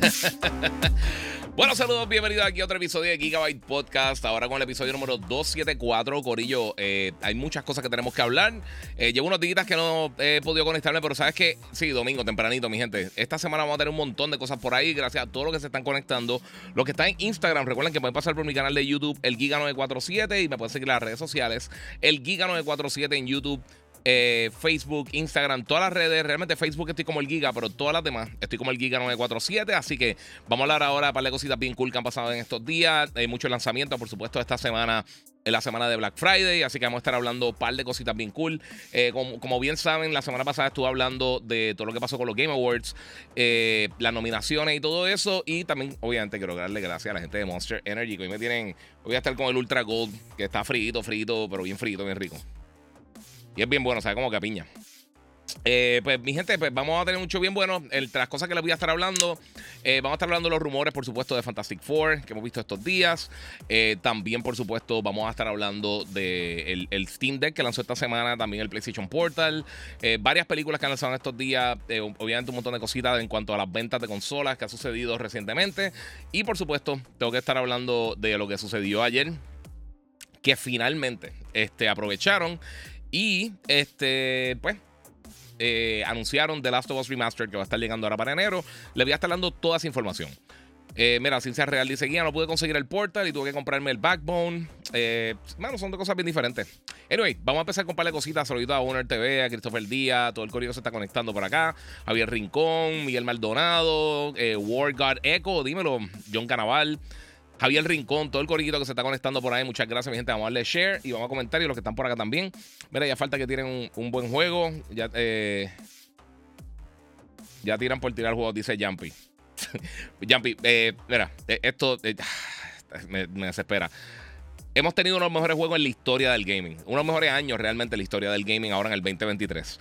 bueno, saludos, bienvenidos aquí a otro episodio de Gigabyte Podcast. Ahora con el episodio número 274, Corillo. Eh, hay muchas cosas que tenemos que hablar. Eh, llevo unos días que no he podido conectarme, pero sabes que sí, domingo, tempranito, mi gente. Esta semana vamos a tener un montón de cosas por ahí, gracias a todos los que se están conectando. Los que están en Instagram, recuerden que pueden pasar por mi canal de YouTube, el Giga947, y me pueden seguir en las redes sociales, el Giga947 en YouTube. Eh, Facebook, Instagram, todas las redes. Realmente Facebook estoy como el Giga, pero todas las demás estoy como el Giga 947. Así que vamos a hablar ahora de par de cositas bien cool que han pasado en estos días. Hay muchos lanzamientos, por supuesto, esta semana en la semana de Black Friday, así que vamos a estar hablando un par de cositas bien cool. Eh, como, bien saben, la semana pasada estuve hablando de todo lo que pasó con los Game Awards, eh, las nominaciones y todo eso. Y también, obviamente, quiero darle gracias a la gente de Monster Energy, que hoy me tienen. Voy a estar con el Ultra Gold, que está frito, frito, pero bien frito, bien rico. Y es bien bueno, sabe como que a piña. Eh, pues mi gente, pues vamos a tener mucho bien bueno. Entre las cosas que les voy a estar hablando, eh, vamos a estar hablando de los rumores, por supuesto, de Fantastic Four que hemos visto estos días. Eh, también, por supuesto, vamos a estar hablando de el, Steam Deck que lanzó esta semana, también el PlayStation Portal, varias películas que han lanzado estos días, obviamente un montón de cositas en cuanto a las ventas de consolas que ha sucedido recientemente. Y por supuesto, tengo que estar hablando de lo que sucedió ayer, que finalmente este, aprovecharon y este, pues, eh, anunciaron The Last of Us Remastered que va a estar llegando ahora para enero. Le voy a estar dando toda esa información. Eh, mira, Ciencia Real dice: Guía, no pude conseguir el portal y tuve que comprarme el backbone. Eh, son dos cosas bien diferentes. Anyway, vamos a empezar par de cositas. Saludito a Owner TV, a Christopher Díaz, todo el correo se está conectando por acá. Javier Rincón, Miguel Maldonado, eh, War Echo, dímelo, John Canaval. Javier Rincón, todo el corillito que se está conectando por ahí. Muchas gracias, mi gente. Vamos a darle share y vamos a comentar. Y los que están por acá también. Mira, ya falta que tiren un, buen juego. Ya, eh, ya tiran por tirar juegos, dice Jumpy. Jumpy, eh, mira, eh, esto me, me desespera. Hemos tenido uno de los mejores juegos en la historia del gaming. Uno de los mejores años realmente en la historia del gaming ahora en el 2023.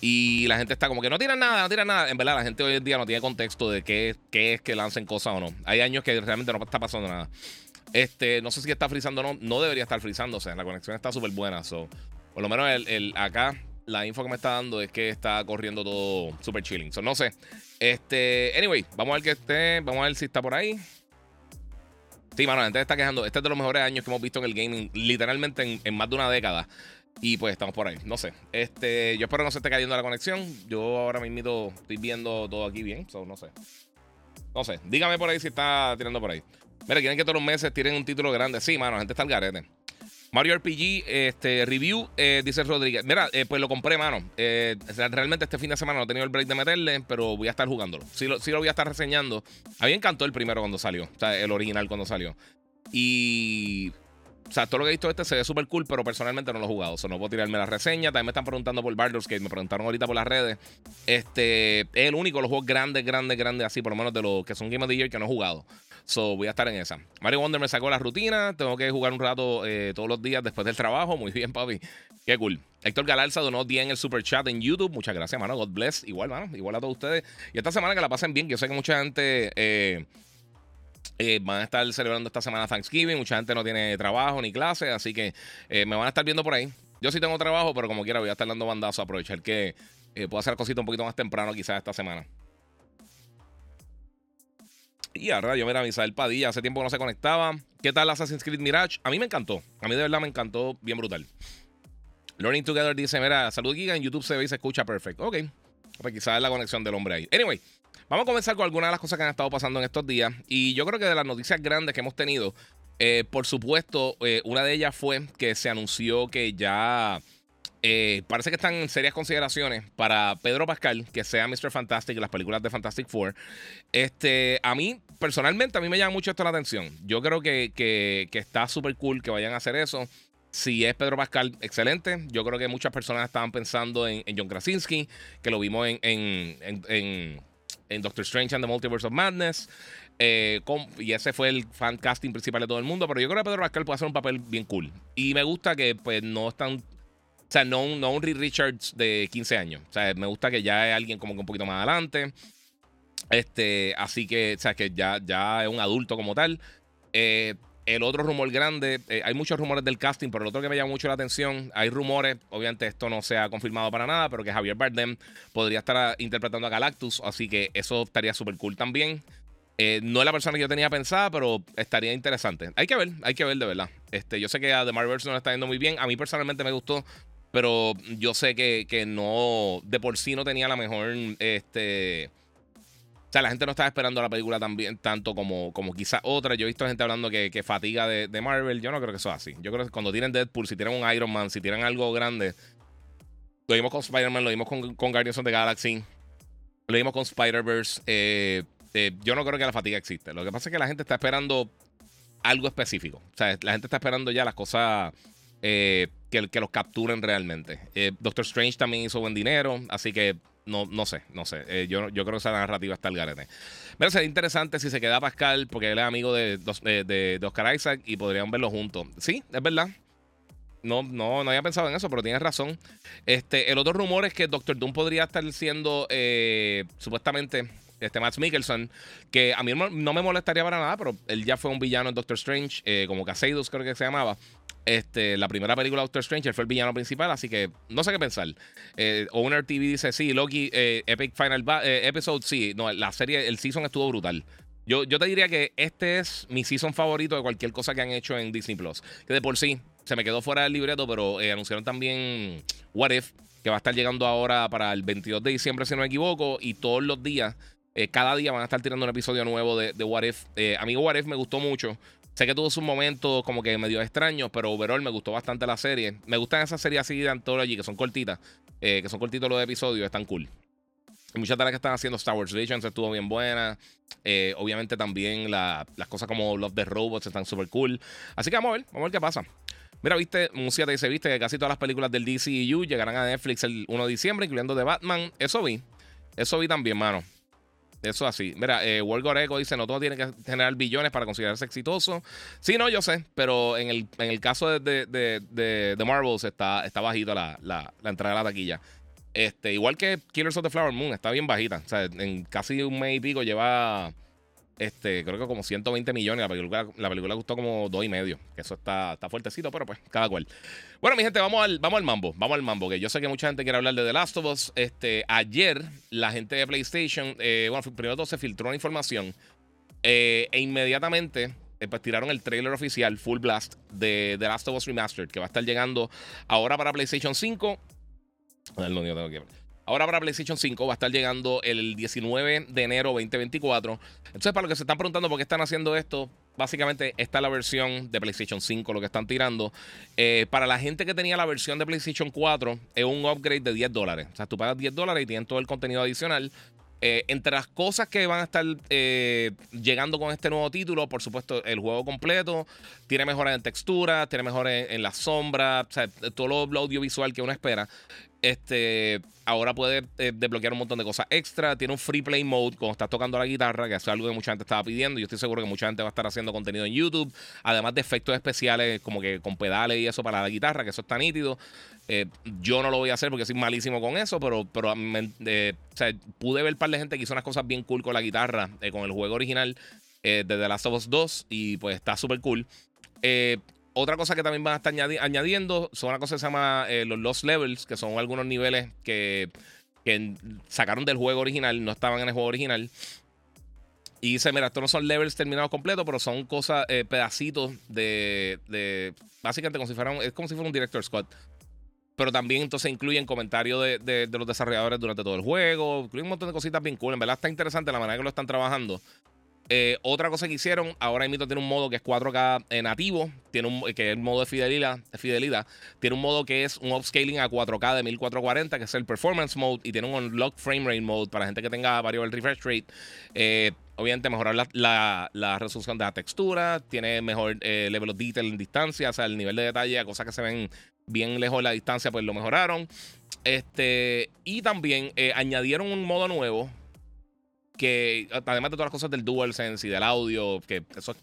Y la gente está como que no tiran nada, no tiran nada. En verdad, la gente hoy en día no tiene contexto de qué, qué es que lancen cosas o no. Hay años que realmente no está pasando nada. Este, no sé si está frizando o no. No debería estar frizando. O sea, la conexión está súper buena. So, por lo menos el, acá, la info que me está dando es que está corriendo todo súper chilling. So, no sé. Este, anyway, vamos a ver que esté. Vamos a ver si está por ahí. Sí, mano, la gente está quejando. Este es de los mejores años que hemos visto en el gaming, literalmente en más de una década. Y pues estamos por ahí. No sé. Este, yo espero que no se esté cayendo la conexión. Yo ahora mismo estoy viendo todo aquí bien. So, no sé. No sé. Dígame por ahí si está tirando por ahí. Mira, quieren que todos los meses tiren un título grande. Sí, mano, la gente está al garete. Mario RPG, este, review, eh, dice Rodríguez. Mira, eh, pues lo compré, mano. Eh, realmente este fin de semana no he tenido el break de meterle, pero voy a estar jugándolo. Sí lo, sí lo voy a estar reseñando. A mí me encantó el primero cuando salió. O sea, el original cuando salió. Y o sea, todo lo que he visto este se ve súper cool, pero personalmente no lo he jugado. O sea, no puedo tirarme la reseña. También me están preguntando por Baldur's Gate. Me preguntaron ahorita por las redes. Este es el único de los juegos grandes, grandes, grandes, así, por lo menos de los que son Game of the Year que no he jugado. So, voy a estar en esa. Mario Wonder me sacó la rutina. Tengo que jugar un rato eh, todos los días después del trabajo. Muy bien, papi. Qué cool. Héctor Galarza donó 10 en el super chat en YouTube. Muchas gracias, mano. God bless. Igual, mano. Igual a todos ustedes. Y esta semana que la pasen bien. Yo sé que mucha gente. Eh, eh, van a estar celebrando esta semana Thanksgiving. Mucha gente no tiene trabajo ni clase, así que me van a estar viendo por ahí. Yo sí tengo trabajo, pero como quiera voy a estar dando bandazo. Aprovechar que eh, puedo hacer cositas un poquito más temprano, quizás esta semana. Y ahora yo mira, Misael Padilla, hace tiempo no se conectaba. ¿Qué tal Assassin's Creed Mirage? A mí me encantó. A mí de verdad me encantó bien brutal. Learning Together dice: Mira, salud Giga, en YouTube se ve y se escucha perfecto. Ok. Pues quizás es la conexión del hombre ahí. Anyway, Vamos a comenzar con algunas de las cosas que han estado pasando en estos días. Y yo creo que de las noticias grandes que hemos tenido, eh, por supuesto, eh, una de ellas fue que se anunció que ya eh, parece que están en serias consideraciones para Pedro Pascal, que sea Mr. Fantastic en las películas de Fantastic Four. Este, a mí, personalmente, a mí me llama mucho esto la atención. Yo creo que, que está súper cool que vayan a hacer eso. Si es Pedro Pascal, excelente. Yo creo que muchas personas estaban pensando en, John Krasinski, que lo vimos en, en, en, Doctor Strange and the Multiverse of Madness. Eh, y ese fue el fan casting principal de todo el mundo. Pero yo creo que Pedro Pascal puede hacer un papel bien cool. Y me gusta que pues no están. O sea, no, no un Reed Richards de 15 años. O sea, me gusta que ya es alguien como que un poquito más adelante. Este, así que, o sea, que ya, ya es un adulto como tal. Eh, el otro rumor grande, eh, hay muchos rumores del casting, pero el otro que me llama mucho la atención, hay rumores, obviamente esto no se ha confirmado para nada, pero que Javier Bardem podría estar ah, interpretando a Galactus, así que eso estaría súper cool también. Eh, no es la persona que yo tenía pensada, pero estaría interesante. Hay que ver, hay que ver de verdad. Este, yo sé que a The Marvels no le está yendo muy bien. A mí personalmente me gustó, pero yo sé que, que no, de por sí no tenía la mejor, este sea, la gente no estaba esperando la película también tanto como, como quizás otra. Yo he visto gente hablando que, fatiga de, Marvel. Yo no creo que eso sea así. Yo creo que cuando tienen Deadpool, si tienen un Iron Man, si tienen algo grande. Lo vimos con Spider-Man, lo vimos con, con, Guardians of the Galaxy. Lo vimos con Spider-Verse. Eh, eh, yo no creo que la fatiga existe. Lo que pasa es que la gente está esperando algo específico. O sea, la gente está esperando ya las cosas eh, que, que, los capturen realmente. Doctor Strange también hizo buen dinero, así que no, no sé, no sé. Eh, yo, yo creo que esa narrativa está al garete. Pero sería interesante si se queda Pascal, porque él es amigo de, de, de, Oscar Isaac y podrían verlo juntos. Sí, es verdad. No, no, no había pensado en eso, pero tienes razón. Este, el otro rumor es que Doctor Doom podría estar siendo eh, supuestamente este Max Mikkelsen, que a mí no me molestaría para nada, pero él ya fue un villano en Doctor Strange, eh, como Caseidos creo que se llamaba. Este, la primera película Doctor Strange, él fue el villano principal, así que no sé qué pensar. Eh, Owner TV dice, sí, Loki, eh, Epic Final eh, Episode, sí, no, la serie, el season estuvo brutal. Yo, yo te diría que este es mi season favorito de cualquier cosa que han hecho en Disney Plus. Que de por sí se me quedó fuera del libreto, pero anunciaron también What If, que va a estar llegando ahora para el 22 de diciembre, si no me equivoco, y todos los días cada día van a estar tirando un episodio nuevo de, de What If. Eh, amigo, What If me gustó mucho. Sé que tuvo sus momentos como que medio extraños, pero overall me gustó bastante la serie. Me gustan esas series así de Anthology que son cortitas, eh, que son cortitos los episodios, están cool. muchas de las que están haciendo Star Wars Legends estuvo bien buena. Eh, obviamente también las cosas como Love the Robots están súper cool. Así que vamos a ver, vamos a ver qué pasa. Mira, viste, música te dice, viste que casi todas las películas del DCU llegarán a Netflix el 1 de diciembre, incluyendo The Batman. Eso vi. Eso vi también, mano. Eso así. Mira, eh, Goreco dice: No todo tiene que generar billones para considerarse exitoso. Sí, no, yo sé, pero en el, en el caso de, de, de, Marvels está, está bajita la, la, la, entrada de la taquilla. Este, igual que Killers of the Flower Moon, está bien bajita. O sea, en casi un mes y pico lleva este, creo que como 120 millones. La película, la película costó como dos y medio. Eso está, está fuertecito, pero pues, cada cual. Bueno, mi gente, vamos al, vamos al mambo. Vamos al mambo. Que yo sé que mucha gente quiere hablar de The Last of Us. Este, ayer, la gente de PlayStation, eh, bueno, primero todo se filtró una información. Eh, e inmediatamente eh, pues tiraron el trailer oficial Full Blast de The Last of Us Remastered, que va a estar llegando ahora para PlayStation 5. No, tengo que Ahora para PlayStation 5 va a estar llegando el 19 de enero 2024. Entonces, para los que se están preguntando por qué están haciendo esto, básicamente esta es la versión de PlayStation 5, lo que están tirando. Eh, para la gente que tenía la versión de PlayStation 4, es un upgrade de 10 dólares. O sea, tú pagas 10 dólares y tienes todo el contenido adicional. Eh, entre las cosas que van a estar eh, llegando con este nuevo título, por supuesto, el juego completo tiene mejoras en textura, tiene mejoras en, la sombra, todo lo audiovisual que uno espera. Este, ahora puede eh, desbloquear un montón de cosas extra. Tiene un free play mode cuando estás tocando la guitarra, que es algo que mucha gente estaba pidiendo. Yo estoy seguro que mucha gente va a estar haciendo contenido en YouTube. Además de efectos especiales como que con pedales y eso para la guitarra, que eso está nítido. Eh, yo no lo voy a hacer porque soy malísimo con eso, pero, pero eh, pude ver un par de gente que hizo unas cosas bien cool con la guitarra, con el juego original de The Last of Us 2 y pues está súper cool. Otra cosa que también van a estar añadiendo son una cosa que se llama eh, los Lost Levels, que son algunos niveles que, sacaron del juego original, no estaban en el juego original. Y dice, mira, estos no son levels terminados completos, pero son cosas, eh, pedacitos de, Básicamente como si fuera un, es como si fuera un director Scott. Pero también entonces incluyen comentarios de, de, los desarrolladores durante todo el juego. Incluyen un montón de cositas bien cool. En verdad está interesante la manera que lo están trabajando. Eh, otra cosa que hicieron, ahora mismo tiene un modo que es 4K eh, nativo, tiene un, que es el modo de fidelidad, fidelidad, tiene un modo que es un upscaling a 4K de 1440, que es el performance mode, y tiene un unlock frame rate mode para gente que tenga variable refresh rate. Eh, obviamente mejorar la, resolución de la textura, tiene mejor level of detail en distancia, o sea, el nivel de detalle, cosas que se ven bien lejos de la distancia, pues lo mejoraron. Este, y también añadieron un modo nuevo que, además de todas las cosas del DualSense y del audio, que eso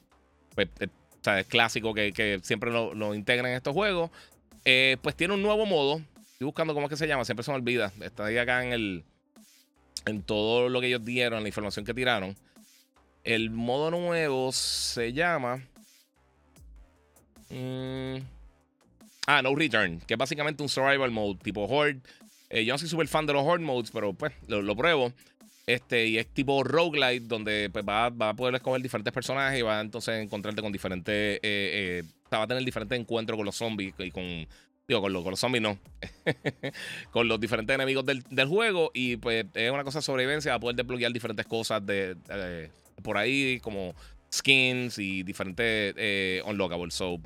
pues, es clásico que, siempre lo, integran en estos juegos, eh, pues tiene un nuevo modo. Estoy buscando cómo es que se llama, siempre se me olvida. Está ahí acá en el. En todo lo que ellos dieron, la información que tiraron. El modo nuevo se llama. Mm, ah, No Return, que es básicamente un survival mode tipo Horde. Eh, yo no soy súper fan de los Horde modes, pero pues lo, pruebo. Este, y es tipo roguelite, donde pues, va, a poder escoger diferentes personajes y va a entonces encontrarte con diferentes. Eh, eh, va a tener diferentes encuentros con los zombies y con. Digo, con los, con los zombies no. con los diferentes enemigos del, juego. Y pues es una cosa de sobrevivencia. Va a poder desbloquear diferentes cosas de, por ahí, como skins y diferentes eh, unlockables. So,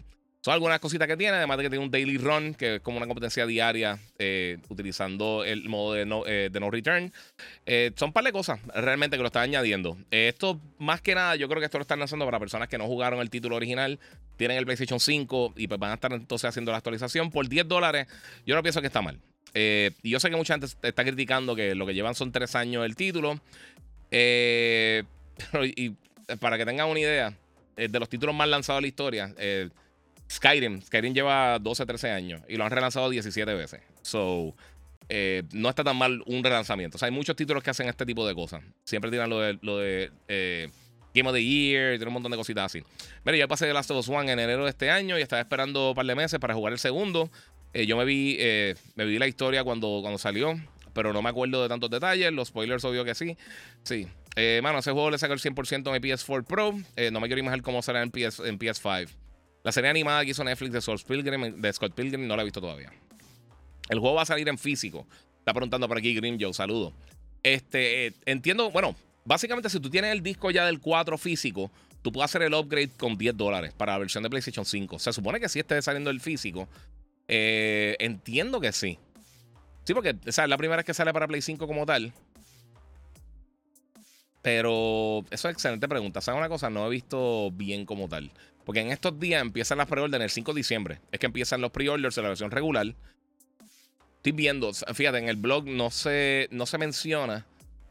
son algunas cositas que tiene, además de que tiene un daily run, que es como una competencia diaria eh, utilizando el modo de no, eh, return. Eh, son un par de cosas realmente que lo están añadiendo. esto, más que nada, yo creo que esto lo están lanzando para personas que no jugaron el título original, tienen el PlayStation 5 y pues van a estar entonces haciendo la actualización por 10 dólares. Yo no pienso que está mal. y yo sé que mucha gente está criticando que lo que llevan son 3 años el título. y, para que tengan una idea, de los títulos más lanzados de la historia, Skyrim. Skyrim lleva 12, 13 años y lo han relanzado 17 veces. So, eh, no está tan mal un relanzamiento. Hay muchos títulos que hacen este tipo de cosas. Siempre tiran lo de, eh, Game of the Year, tiene un montón de cositas así. Mira, yo pasé The Last of Us One en enero de este año y estaba esperando un par de meses para jugar el segundo. Eh, yo me vi, me vi la historia cuando, cuando salió, pero no me acuerdo de tantos detalles. Los spoilers, obvio que sí. Sí. mano, ese juego le saca el 100% a mi PS4 Pro. no me quiero imaginar cómo será en, PS, en PS5. La serie animada que hizo Netflix de Scott Pilgrim, de Scott Pilgrim no la he visto todavía. El juego va a salir en físico. Está preguntando por aquí Grim Joe, saludo. Este, eh, entiendo, bueno, básicamente si tú tienes el disco ya del 4 físico, tú puedes hacer el upgrade con 10 dólares para la versión de PlayStation 5. Se supone que sí esté saliendo el físico. Eh, entiendo que sí. Sí, porque es la primera vez que sale para Play 5 como tal. Pero eso es excelente pregunta. ¿Sabes una cosa? No he visto bien como tal. Porque en estos días empiezan las pre-orders el 5 de diciembre. Es que empiezan los pre-orders de la versión regular. Estoy viendo, fíjate, en el blog no se, no se menciona,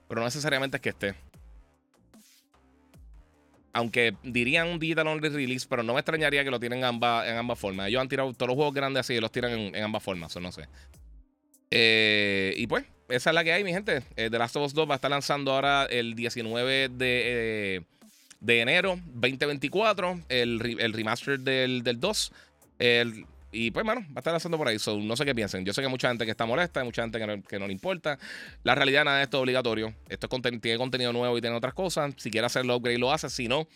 pero no necesariamente es que esté. Aunque dirían un digital only release, pero no me extrañaría que lo tienen en ambas, en ambas formas. Ellos han tirado todos los juegos grandes así y los tiran en, ambas formas, o no sé. Eh, y pues, esa es la que hay, mi gente. Eh, The Last of Us 2 va a estar lanzando ahora el 19 de. Eh, de enero 2024, el, el remaster del, del 2. El, y pues, bueno, va a estar lanzando por ahí. no sé qué piensen. Yo sé que hay mucha gente que está molesta, hay mucha gente que no, le importa. La realidad, nada de esto es obligatorio. Esto tiene contenido nuevo y tiene otras cosas. Si quieres hacerlo upgrade, lo haces. Si no,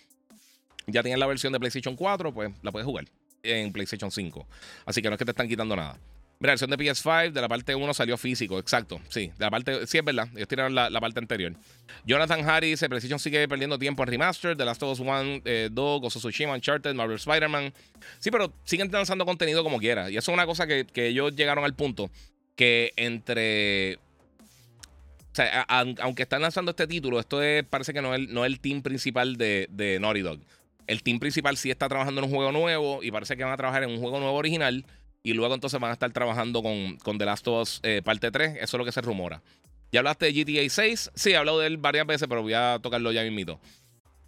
ya tienes la versión de PlayStation 4, pues la puedes jugar en PlayStation 5. Así que no es que te están quitando nada. Mira, la versión de PS5 de la parte 1 salió físico, exacto. Sí, de la parte, sí es verdad. Ellos tiraron la, parte anterior. Jonathan Harris, PlayStation sigue perdiendo tiempo en remaster. The Last of Us 1, eh, 2, Ghost of Uncharted, Marvel Spider-Man. Sí, pero siguen lanzando contenido como quiera. Y eso es una cosa que, ellos llegaron al punto que entre. O sea, aunque están lanzando este título, esto es, parece que no es, no el team principal de, de Naughty Dog. El team principal sí está trabajando en un juego nuevo y parece que van a trabajar en un juego nuevo original y luego entonces van a estar trabajando con, con The Last of Us eh, parte 3. Eso es lo que se rumora. ¿Ya hablaste de GTA 6? Sí, he hablado de él varias veces, pero voy a tocarlo ya mismito.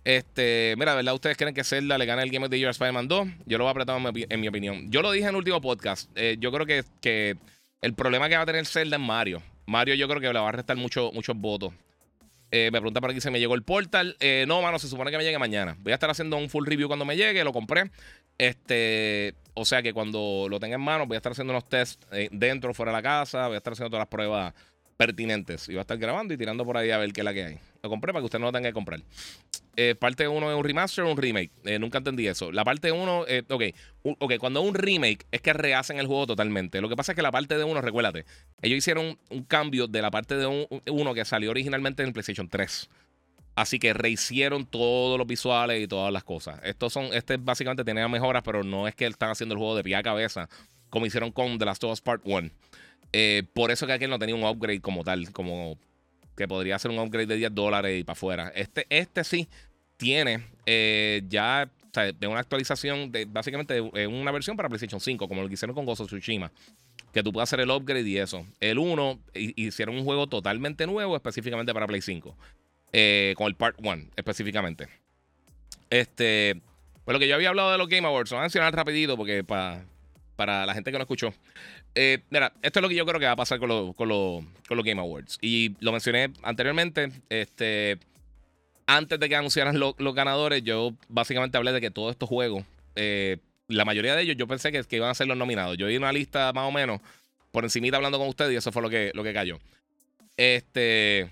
Este, mira, ¿verdad? ¿Ustedes creen que Zelda le gana el Game of the Year a Spider-Man 2? Yo lo voy a apretar en mi, opinión. Yo lo dije en el último podcast. Eh, yo creo que, que, el problema que va a tener Zelda es Mario. Mario yo creo que le va a restar mucho, muchos votos. Eh, me pregunta por aquí si me llegó el portal. no, mano, se supone que me llegue mañana. Voy a estar haciendo un full review cuando me llegue. Lo compré. Este, o sea que cuando lo tenga en mano, voy a estar haciendo unos tests eh, dentro, fuera de la casa, voy a estar haciendo todas las pruebas pertinentes. Y voy a estar grabando y tirando por ahí a ver qué es la que hay. Lo compré para que usted no lo tenga que comprar. Eh, parte 1 es un remaster o un remake. Eh, nunca entendí eso. La parte 1, ok, ok, cuando es un remake es que rehacen el juego totalmente. Lo que pasa es que la parte de 1, recuérdate, ellos hicieron un, cambio de la parte de 1 que salió originalmente en PlayStation 3. Así que rehicieron todos los visuales y todas las cosas. Estos son, este básicamente tenía mejoras, pero no es que están haciendo el juego de pie a cabeza, como hicieron con The Last of Us Part 1. Eh, por eso que aquel no tenía un upgrade como tal, como que podría ser un upgrade de 10 dólares y para afuera. Este, este sí tiene eh, ya de una actualización de básicamente una versión para PlayStation 5, como lo que hicieron con of Tsushima. Que tú puedas hacer el upgrade y eso. El 1 hicieron un juego totalmente nuevo, específicamente para Play 5. Eh, con el Part 1, específicamente. Este. Pues lo que yo había hablado de los Game Awards, lo voy a mencionar rapidito porque para, para la gente que no escuchó. Eh, mira, esto es lo que yo creo que va a pasar con, con, los Game Awards. Y lo mencioné anteriormente. Este antes de que anunciaran los ganadores, yo básicamente hablé de que todos estos juegos, eh, la mayoría de ellos, yo pensé que, iban a ser los nominados. Yo vi una lista más o menos por encimita hablando con ustedes y eso fue lo que, lo que cayó. Este,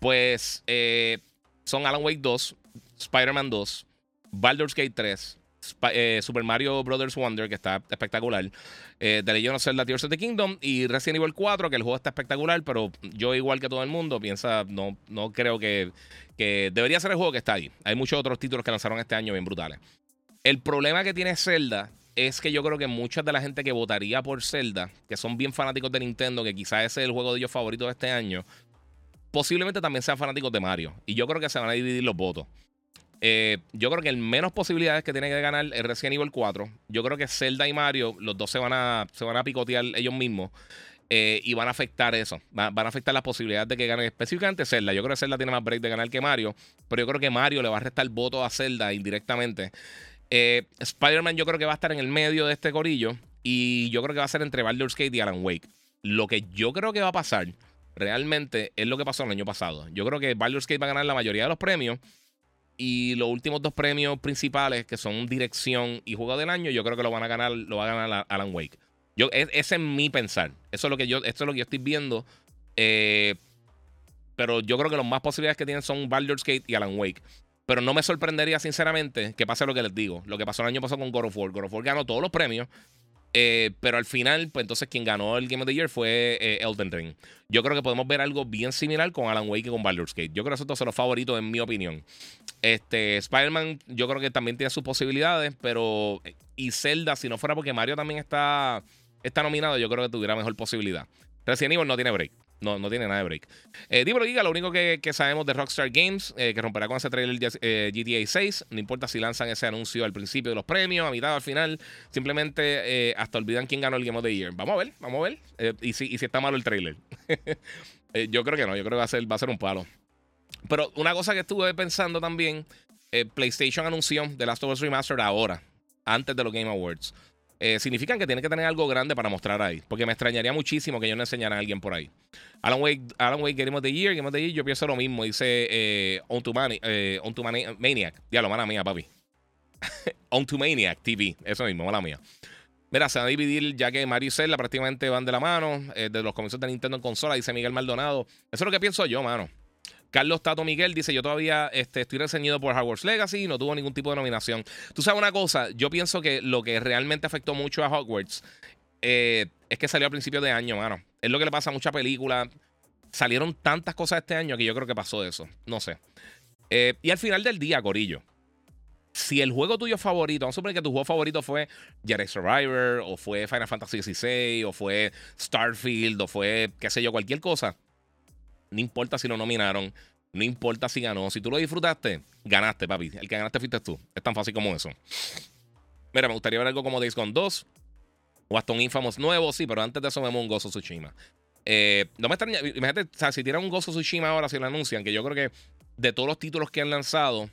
pues eh, son Alan Wake 2, Spider-Man 2, Baldur's Gate 3, eh, Super Mario Brothers Wonder, que está espectacular. Eh, The Legend of Zelda Tears of the Kingdom. Y Resident Evil 4, que el juego está espectacular, pero yo, igual que todo el mundo, piensa, no, no creo que, que debería ser el juego que está ahí. Hay muchos otros títulos que lanzaron este año bien brutales. El problema que tiene Zelda es que yo creo que mucha de la gente que votaría por Zelda, que son bien fanáticos de Nintendo, que quizás ese es el juego de ellos favorito de este año, posiblemente también sean fanáticos de Mario. Y yo creo que se van a dividir los votos. Eh, yo creo que el menos posibilidades que tiene que ganar es Resident Evil 4. Yo creo que Zelda y Mario, los dos se van a, se van a picotear ellos mismos. Eh, y van a afectar eso. van a afectar las posibilidades de que gane específicamente Zelda. Yo creo que Zelda tiene más break de ganar que Mario. Pero yo creo que Mario le va a restar voto a Zelda indirectamente. Eh, Spider-Man yo creo que va a estar en el medio de este corillo. Y yo creo que va a ser entre Baldur's Gate y Alan Wake. Lo que yo creo que va a pasar realmente es lo que pasó el año pasado. Yo creo que Baldur's Gate va a ganar la mayoría de los premios. Y los últimos dos premios principales, que son dirección y juego del año, yo creo que lo van a ganar, lo va a ganar Alan Wake. Yo, ese es mi pensar. Eso es lo que yo, esto es lo que yo estoy viendo. Eh, pero yo creo que las más posibilidades que tienen son Baldur's Gate y Alan Wake. Pero no me sorprendería, sinceramente, que pase lo que les digo. Lo que pasó el año pasado con God of War. God of War ganó todos los premios. Eh, pero al final, pues entonces quien ganó el Game of the Year fue eh, Elden Ring. Yo creo que podemos ver algo bien similar con Alan Wake y con Baldur's Gate. Yo creo que esos son los favoritos, en mi opinión. Este, Spider-Man, yo creo que también tiene sus posibilidades, pero. Y Zelda, si no fuera porque Mario también está, está nominado, yo creo que tuviera mejor posibilidad. Resident Evil no tiene break. No, no tiene nada de break. Eh, Giga, lo único que, sabemos de Rockstar Games, eh, que romperá con ese trailer eh, GTA 6. No importa si lanzan ese anuncio al principio de los premios, a mitad o al final. Simplemente eh, hasta olvidan quién ganó el Game of the Year. Vamos a ver, vamos a ver. y, si, y si está malo el trailer. yo creo que no, yo creo que va a ser, va a ser un palo. Pero una cosa que estuve pensando también, PlayStation anunció The Last of Us Remastered ahora, antes de los Game Awards. Eh, significan que tiene que tener algo grande para mostrar ahí. Porque me extrañaría muchísimo que yo no enseñara a alguien por ahí. Alan Wake, Alan Wake Game of the Year, Game of the Year, yo pienso lo mismo. Dice eh, On to, eh, on to Maniac. Diablo, mala mía, papi. on to Maniac TV. Eso mismo, mala mía. Mira, se va a dividir ya que Mario y Zelda prácticamente van de la mano. Eh, de los comienzos de Nintendo en consola, dice Miguel Maldonado. Eso es lo que pienso yo, mano. Carlos Tato Miguel dice: Yo todavía este, estoy reseñado por Hogwarts Legacy y no tuvo ningún tipo de nominación. Tú sabes una cosa, yo pienso que lo que realmente afectó mucho a Hogwarts eh, es que salió a principios de año, mano. Es lo que le pasa a muchas películas. Salieron tantas cosas este año que yo creo que pasó eso. No sé. Eh, y al final del día, Corillo. Si el juego tuyo favorito, vamos a suponer que tu juego favorito fue Jedi Survivor, o fue Final Fantasy XVI, o fue Starfield, o fue, qué sé yo, cualquier cosa no importa si lo nominaron. No importa si ganó. Si tú lo disfrutaste, ganaste, papi. El que ganaste fuiste tú. Es tan fácil como eso. Mira, me gustaría ver algo como Days Gone 2. O hasta un Infamous nuevo, sí, pero antes de eso vemos un Gozo Tsushima. Eh, no me extraña. Imagínate, o sea, si tiran un Gozo Tsushima ahora, si lo anuncian, que yo creo que de todos los títulos que han lanzado,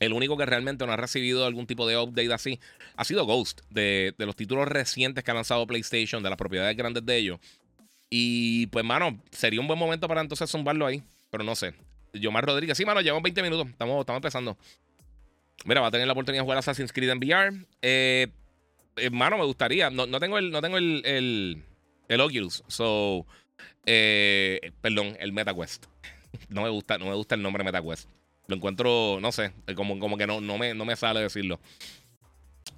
el único que realmente no ha recibido algún tipo de update así ha sido Ghost. De, de los títulos recientes que ha lanzado PlayStation, de las propiedades grandes de ellos. Y pues, mano, sería un buen momento para entonces zumbarlo ahí. Pero no sé. Yomar Rodríguez. Sí, mano, llevamos 20 minutos. Estamos, estamos empezando. Mira, va a tener la oportunidad de jugar Assassin's Creed en VR. Eh, eh mano, me gustaría. No, tengo el, no tengo el, el, el Oculus. So, eh, perdón, el MetaQuest. no me gusta, no me gusta el nombre MetaQuest. Lo encuentro, no sé, como, como que no, no, me, no me sale decirlo.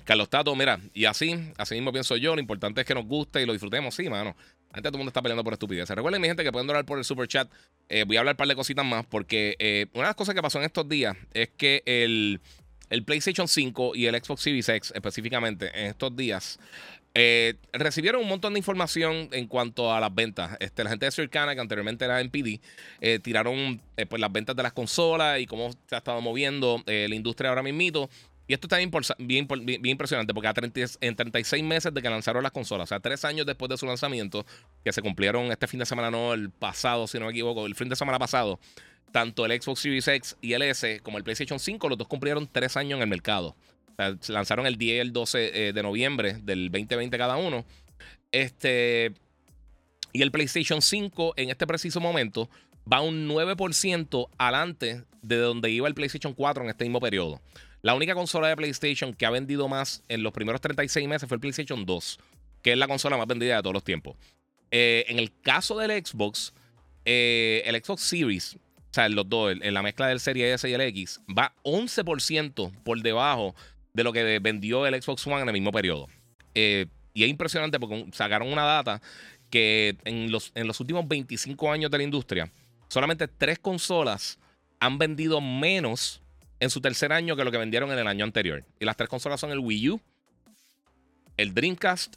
Carlos Tato, mira, y así, así mismo pienso yo. Lo importante es que nos guste y lo disfrutemos. Sí, mano. Antes todo el mundo está peleando por estupidez. Recuerden, mi gente, que pueden donar por el super chat. Eh, voy a hablar un par de cositas más porque eh, una de las cosas que pasó en estos días es que el, el PlayStation 5 y el Xbox Series X específicamente en estos días Eh, recibieron un montón de información en cuanto a las ventas. Este, la gente de Circana, que anteriormente era NPD, eh, tiraron pues, las ventas de las consolas y cómo se ha estado moviendo la industria ahora mismo. Y esto está bien, bien, impresionante porque a en 36 meses de que lanzaron las consolas, o sea, tres años después de su lanzamiento, que se cumplieron este fin de semana, no el pasado, si no me equivoco, el fin de semana pasado, tanto el Xbox Series X y el S como el PlayStation 5, los dos cumplieron tres años en el mercado lanzaron el 10 y el 12 eh, de noviembre del 2020 cada uno. Este, y el PlayStation 5 en este preciso momento va un 9% adelante de donde iba el PlayStation 4 en este mismo periodo. La única consola de PlayStation que ha vendido más en los primeros 36 meses fue el PlayStation 2, que es la consola más vendida de todos los tiempos. Eh, en el caso del Xbox, eh, el Xbox Series, o sea, los dos, en la mezcla del Serie S y el X, va 11% por debajo de lo que vendió el Xbox One en el mismo periodo. Eh, y es impresionante porque sacaron una data que en los últimos 25 años de la industria, solamente tres consolas han vendido menos en su tercer año que lo que vendieron en el año anterior. Y las tres consolas son el Wii U, el Dreamcast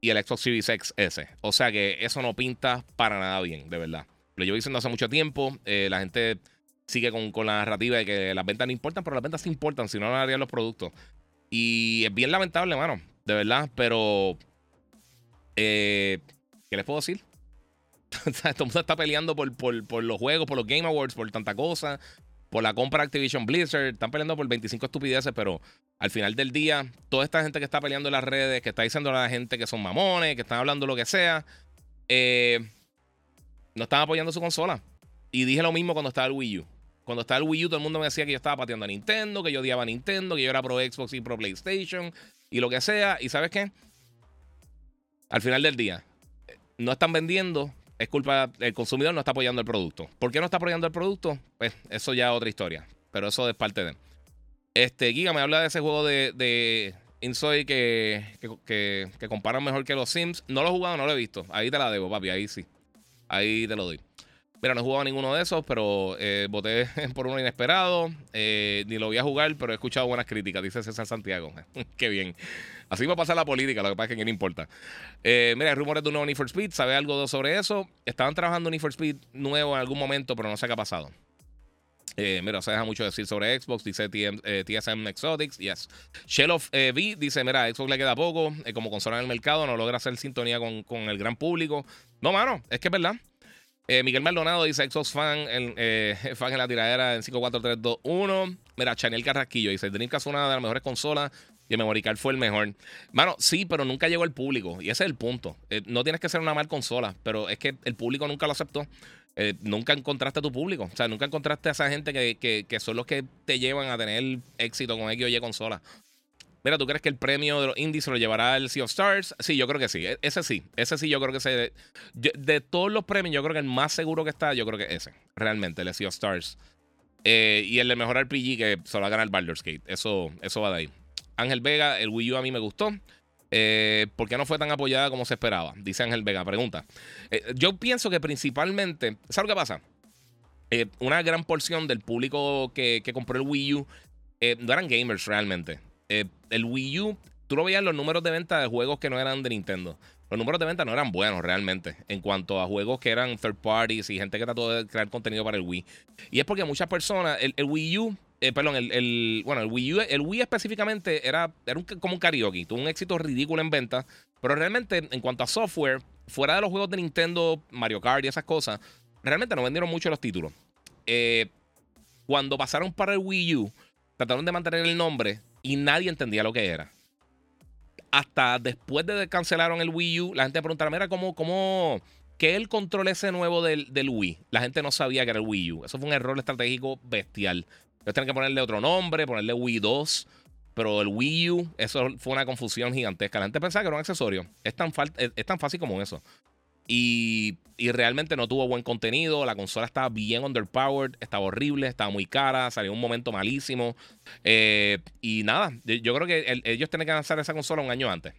y el Xbox Series X S. O sea que eso no pinta para nada bien, de verdad. Lo llevo diciendo hace mucho tiempo. Eh, la gente sigue con, la narrativa de que las ventas no importan, pero las ventas sí importan, si no, no harían los productos. Y es bien lamentable, mano, de verdad, pero. Eh, ¿Qué les puedo decir? Todo el mundo está peleando por, por, los juegos, por los Game Awards, por tanta cosa, por la compra de Activision Blizzard. Están peleando por 25 estupideces, pero al final del día, toda esta gente que está peleando en las redes, que está diciendo a la gente que son mamones, que están hablando lo que sea, eh, no están apoyando su consola. Y dije lo mismo cuando estaba el Wii U. Cuando estaba el Wii U, todo el mundo me decía que yo estaba pateando a Nintendo, que yo odiaba a Nintendo, que yo era pro Xbox y pro PlayStation y lo que sea. ¿Y sabes qué? Al final del día, no están vendiendo, es culpa del consumidor, no está apoyando el producto. ¿Por qué no está apoyando el producto? Pues eso ya es otra historia. Pero eso es parte de. Este, Giga me habla de ese juego de, de Insoy que, que, que, comparan mejor que los Sims. No lo he jugado, no lo he visto. Ahí te la debo, papi, ahí sí. Ahí te lo doy. Mira, no he jugado ninguno de esos, pero eh, voté por uno inesperado. Eh, ni lo voy a jugar, pero he escuchado buenas críticas, dice César Santiago. Qué bien. Así va a pasar la política, lo que pasa es que no importa. Eh, mira, hay rumores de un nuevo Need for Speed. ¿Sabe algo sobre eso? Estaban trabajando un Need for Speed nuevo en algún momento, pero no sé qué ha pasado. mira, se deja mucho decir sobre Xbox, dice TSM Exotics, yes. Shell of V dice, mira, Xbox le queda poco, como consola en el mercado, no logra hacer sintonía con, con el gran público. No, mano, es que es verdad. Eh, Miguel Maldonado dice Xbox fan, en, eh, fan en la tiradera en 54321. Mira, Chanel Carrasquillo dice Dreamcast es una de las mejores consolas y Memory fue el mejor. Mano, sí, pero nunca llegó al público. Y ese es el punto. Eh, no tienes que ser una mal consola, pero es que el público nunca lo aceptó. nunca encontraste a tu público. O sea, nunca encontraste a esa gente que, que, son los que te llevan a tener éxito con X o Y consola. Mira, ¿tú crees que el premio de los indies lo llevará el Sea of Stars? Sí, yo creo que sí. E-, ese sí. Ese sí, yo creo que se. de todos los premios, yo creo que el más seguro que está, yo creo que ese. Realmente, el Sea of Stars. Eh, y el de mejor RPG que se va a ganar Baldur's Gate. Eso, eso va de ahí. Ángel Vega, el Wii U a mí me gustó. Eh, ¿Por qué no fue tan apoyada como se esperaba? Dice Ángel Vega. Pregunta. Eh, yo pienso que principalmente. ¿Sabes lo que pasa? una gran porción del público que, que compró el Wii U no eran gamers realmente. Eh, el Wii U, tú lo veías los números de venta de juegos que no eran de Nintendo. Los números de venta no eran buenos realmente en cuanto a juegos que eran third parties y gente que trató de crear contenido para el Wii. Y es porque muchas personas, el, Wii U, eh, perdón, el, bueno, el Wii el Wii específicamente era, era como un karaoke, tuvo un éxito ridículo en venta, pero realmente en cuanto a software, fuera de los juegos de Nintendo, Mario Kart y esas cosas, realmente no vendieron mucho los títulos. Eh, cuando pasaron para el Wii U, trataron de mantener el nombre, y nadie entendía lo que era. Hasta después de que cancelaron el Wii U, la gente preguntaba, mira, ¿cómo, cómo, qué el control ese nuevo del, del, Wii? La gente no sabía que era el Wii U. Eso fue un error estratégico bestial. Ellos tienen que ponerle otro nombre, ponerle Wii 2. Pero el Wii U, eso fue una confusión gigantesca. La gente pensaba que era un accesorio. Es tan, es tan fácil como eso. Y, realmente no tuvo buen contenido. La consola estaba bien underpowered, estaba horrible, estaba muy cara, salió un momento malísimo. Eh, y nada, yo creo que ellos tienen que lanzar esa consola un año antes.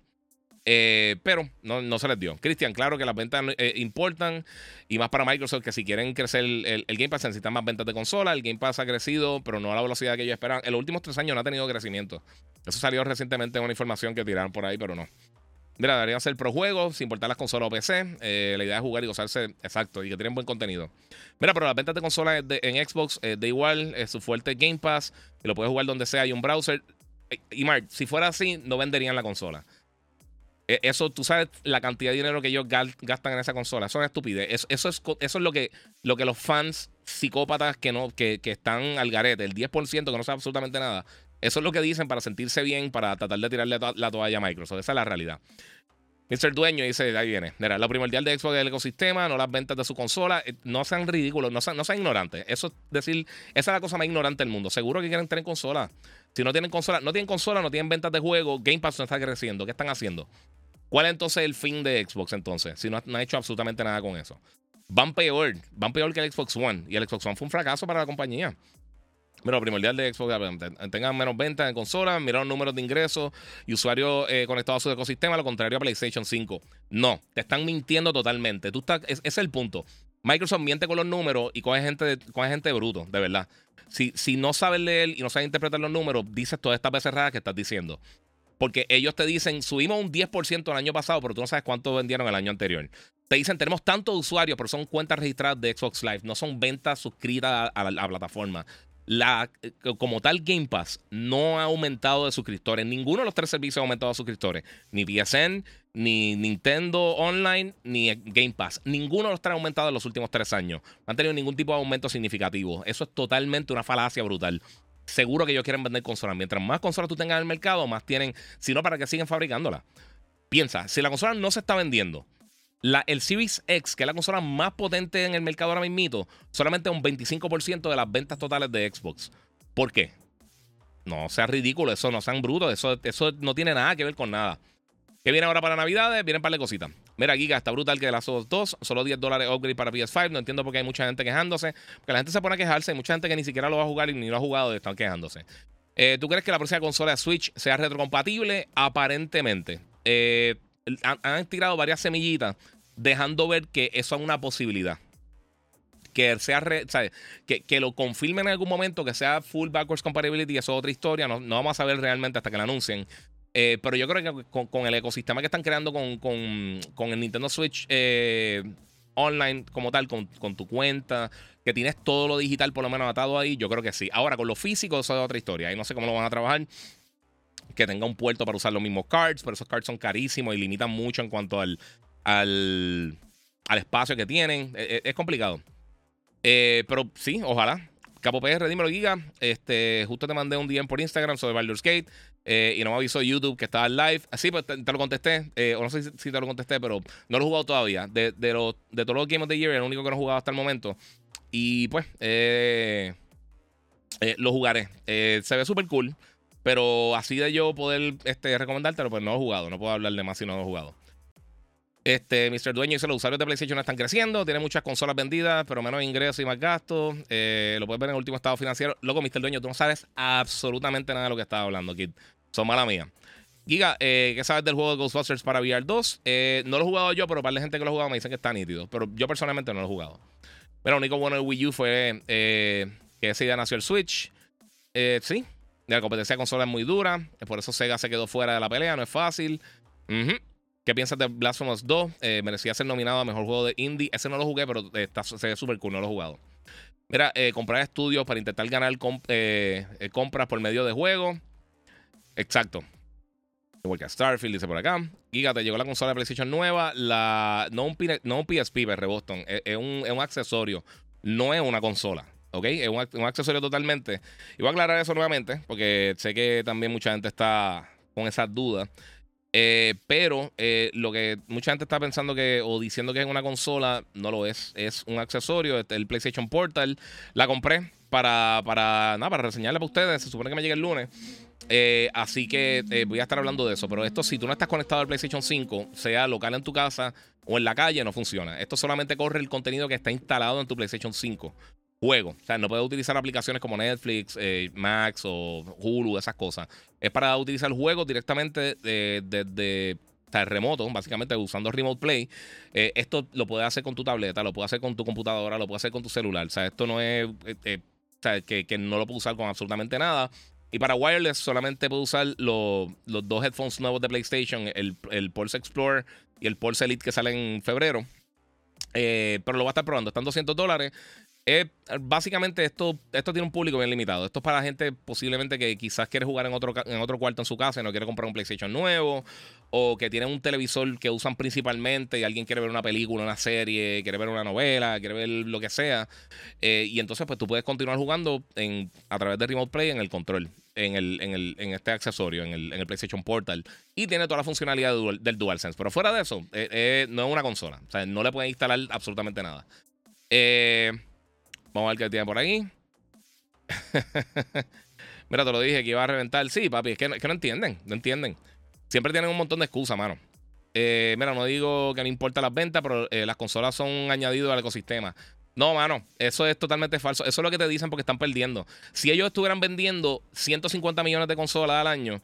Eh, pero no, se les dio. Cristian, claro que las ventas eh, importan y más para Microsoft que si quieren crecer el, Game Pass necesitan más ventas de consola. El Game Pass ha crecido, pero no a la velocidad que ellos esperaban. En los últimos tres años no ha tenido crecimiento. Eso salió recientemente en una información que tiraron por ahí, pero no. Mira, deberían ser pro juegos, sin importar las consolas o PC. Eh, la idea es jugar y gozarse, exacto, y que tienen buen contenido. Mira, pero las ventas de consolas en Xbox de igual, su fuerte Game Pass, y lo puedes jugar donde sea, hay un browser. Y Mark, si fuera así, no venderían la consola. E, eso, tú sabes la cantidad de dinero que ellos gastan en esa consola. Eso es estupidez. Eso, es, eso es lo que, lo que los fans psicópatas que, no, que, que están al garete, el 10% que no sabe absolutamente nada, eso es lo que dicen para sentirse bien, para tratar de tirarle la toalla a Microsoft. Esa es la realidad. Mr. Dueño dice, ahí viene. Mira, lo primordial de Xbox es el ecosistema, no las ventas de su consola. Eh, no sean ridículos, no sean, no sean ignorantes. Eso es decir, esa es la cosa más ignorante del mundo. Seguro que quieren tener consola. Si no tienen consola, no tienen consola, no tienen ventas de juego, Game Pass no está creciendo. ¿Qué están haciendo? ¿Cuál es entonces el fin de Xbox entonces? Si no, no ha hecho absolutamente nada con eso. Van peor, van peor que el Xbox One. Y el Xbox One fue un fracaso para la compañía. Mira, primordial de Xbox tengan menos ventas en consolas, mira los números de ingresos y usuarios eh, conectados a su ecosistema, lo contrario a PlayStation 5. No, te están mintiendo totalmente. Tú estás, es el punto. Microsoft miente con los números y coge gente, coge gente bruto, de verdad. Si, no sabes leer y no sabes interpretar los números, dices todas estas veces raras que estás diciendo. Porque ellos te dicen, subimos un 10% el año pasado, pero tú no sabes cuánto vendieron el año anterior. Te dicen, tenemos tantos usuarios, pero son cuentas registradas de Xbox Live, no son ventas suscritas a la plataforma la, eh, como tal Game Pass no ha aumentado de suscriptores. Ninguno de los tres servicios ha aumentado de suscriptores. Ni PSN, ni Nintendo Online, ni Game Pass. Ninguno de los tres ha aumentado en los últimos tres años. No han tenido ningún tipo de aumento significativo. Eso es totalmente una falacia brutal. Seguro que ellos quieren vender consolas. Mientras más consolas tú tengas en el mercado, más tienen. Si no, para que siguen fabricándolas. Piensa, si la consola no se está vendiendo, la, el Series X, que es la consola más potente en el mercado ahora mismo, solamente un 25% de las ventas totales de Xbox. ¿Por qué? No sea ridículo, eso no sean brutos, eso, eso no tiene nada que ver con nada. ¿Qué viene ahora para Navidades? Vienen para de cositas. Mira, Giga, está brutal que de las 2, solo 10 dólares upgrade para PS5. No entiendo por qué hay mucha gente quejándose. Porque la gente se pone a quejarse. Hay mucha gente que ni siquiera lo va a jugar y ni lo ha jugado y están quejándose. Eh, ¿Tú crees que la próxima consola de Switch sea retrocompatible? Aparentemente. Eh, han, tirado varias semillitas dejando ver que eso es una posibilidad. Que sea que, que, lo confirmen en algún momento, que sea full backwards compatibility, eso es otra historia. No, no vamos a saber realmente hasta que la anuncien. Eh, pero yo creo que con, el ecosistema que están creando con, con, el Nintendo Switch eh, online como tal, con, tu cuenta, que tienes todo lo digital por lo menos atado ahí, yo creo que sí. Ahora, con lo físico, eso es otra historia. Ahí no sé cómo lo van a trabajar que tenga un puerto para usar los mismos cards, pero esos cards son carísimos y limitan mucho en cuanto al, al, espacio que tienen. E, e, es, complicado. Eh, pero sí, ojalá. Capo PR, dímelo, Giga. Este, justo te mandé un DM por Instagram sobre Baldur's Gate. Eh, y no me avisó YouTube que estaba live. Así, pues te, lo contesté. Eh, o no sé si, te lo contesté, pero no lo he jugado todavía. De, de, los, de todos los Game of the Year, el único que no he jugado hasta el momento. Y pues, lo jugaré. se ve súper cool. Pero así de yo poder este, recomendártelo, pues no lo he jugado. No puedo hablar de más si no lo he jugado. Este, Mr. Dueño dice: Los usuarios de PlayStation están creciendo, tiene muchas consolas vendidas, pero menos ingresos y más gastos. Eh, lo puedes ver en el último estado financiero. Loco, Mr. Dueño, tú no sabes absolutamente nada de lo que estaba hablando, Kid. Son mala mía. Giga, eh, ¿qué sabes del juego de Ghostbusters para VR 2? Eh, no lo he jugado yo, pero para la gente que lo ha jugado me dicen que está nítido. Pero yo personalmente no lo he jugado. Pero lo único bueno del Wii U fue que ese día nació el Switch. sí, la competencia de consola es muy dura. Por eso Sega se quedó fuera de la pelea, no es fácil. ¿Qué piensas de Blasphemous 2? Eh, merecía ser nominado a mejor juego de indie. Ese no lo jugué, pero está, se ve súper cool, no lo he jugado. Mira, eh, comprar estudios para intentar ganar eh, compras por medio de juegos. Exacto. Igual que Starfield, dice por acá. Giga, te llegó la consola de PlayStation nueva. La, no, un, no un PSP, Reboston. Es, un, es un accesorio. No es una consola. ¿ok? Es un, un, accesorio totalmente. Y voy a aclarar eso nuevamente, porque sé que también mucha gente está con esas dudas. Eh, pero eh, lo que mucha gente está pensando que o diciendo que es una consola, no lo es. Es un accesorio, este, el PlayStation Portal. La compré para, para, nada, para reseñarla para ustedes. Se supone que me llega el lunes. Eh, así que voy a estar hablando de eso. Pero esto, si tú no estás conectado al PlayStation 5, sea local en tu casa o en la calle, no funciona. Esto solamente corre el contenido que está instalado en tu PlayStation 5 juego. O sea, no puedes utilizar aplicaciones como Netflix, eh, Max o Hulu, esas cosas. Es para utilizar juegos directamente desde remoto, básicamente usando Remote Play. Eh, esto lo puedes hacer con tu tableta, lo puedes hacer con tu computadora, lo puedes hacer con tu celular. O sea, esto no es. Eh, o sea, que, no lo puedes usar con absolutamente nada. Y para wireless solamente puedo usar los dos headphones nuevos de PlayStation, el, Pulse Explorer y el Pulse Elite que salen en febrero. Eh, pero lo va a estar probando. Están 200 dólares. Básicamente esto, esto tiene un público bien limitado. Esto es para gente posiblemente que quizás quiere jugar en otro, en otro cuarto en su casa y no quiere comprar un PlayStation nuevo. O que tienen un televisor que usan principalmente y alguien quiere ver una película, una serie, quiere ver una novela, quiere ver lo que sea. Eh, y entonces pues tú puedes continuar jugando en, a través de Remote Play en el control en, el, en, el, en este accesorio, en el, en el, PlayStation Portal. Y tiene toda la funcionalidad del DualSense. Pero fuera de eso, eh, eh, no es una consola. O sea, no le pueden instalar absolutamente nada. Eh, vamos a ver qué tiene por ahí. Mira, te lo dije que iba a reventar. Sí, papi, es que, no entienden, no entienden. Siempre tienen un montón de excusas, mano. mira, no digo que no importa las ventas, pero las consolas son añadidos al ecosistema. No, mano, eso es totalmente falso. Eso es lo que te dicen porque están perdiendo. Si ellos estuvieran vendiendo 150 millones de consolas al año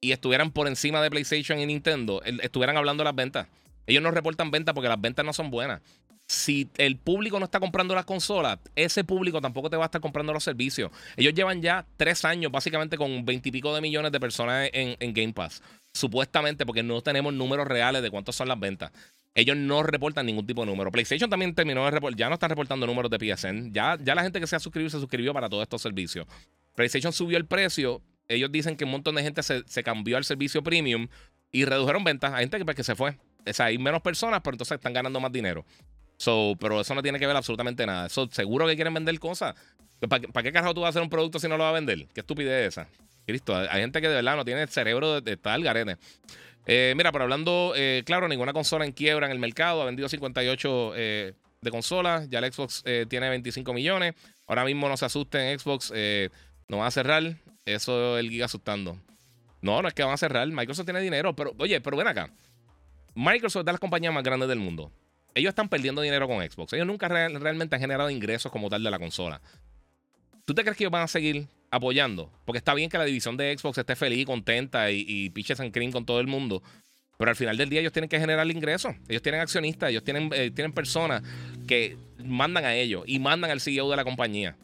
y estuvieran por encima de PlayStation y Nintendo, estuvieran hablando de las ventas. Ellos no reportan ventas porque las ventas no son buenas. Si el público no está comprando las consolas, ese público tampoco te va a estar comprando los servicios. Ellos llevan ya tres años básicamente con veintipico de millones de personas en, Game Pass. Supuestamente porque no tenemos números reales de cuántas son las ventas ellos no reportan ningún tipo de número. PlayStation también terminó de reportar, ya no están reportando números de PSN. Ya, ya la gente que se ha suscrito se suscribió para todos estos servicios. PlayStation subió el precio. Ellos dicen que un montón de gente se, cambió al servicio premium y redujeron ventas. Hay gente que, pues, que se fue. O sea, hay menos personas, pero entonces están ganando más dinero. So, pero eso no tiene que ver absolutamente nada. Eso, seguro que quieren vender cosas. ¿Para, qué carajo tú vas a hacer un producto si no lo vas a vender? Qué estupidez esa. Cristo, hay gente que de verdad no tiene el cerebro de, estar al garete. Eh, mira, pero hablando, eh, claro, ninguna consola en quiebra en el mercado. Ha vendido 58 eh, de consolas. Ya el Xbox tiene 25 millones. Ahora mismo no se asusten, Xbox no va a cerrar. Eso es el giga asustando. No, no es que van a cerrar. Microsoft tiene dinero. Pero, oye, pero ven acá. Microsoft es de las compañías más grandes del mundo. Ellos están perdiendo dinero con Xbox. Ellos nunca realmente han generado ingresos como tal de la consola. ¿Tú te crees que ellos van a seguir apoyando. Porque está bien que la división de Xbox esté feliz, contenta y, y pitches con todo el mundo. Pero al final del día ellos tienen que generar ingresos. Ellos tienen accionistas, ellos tienen, eh, tienen personas que mandan a ellos y mandan al CEO de la compañía.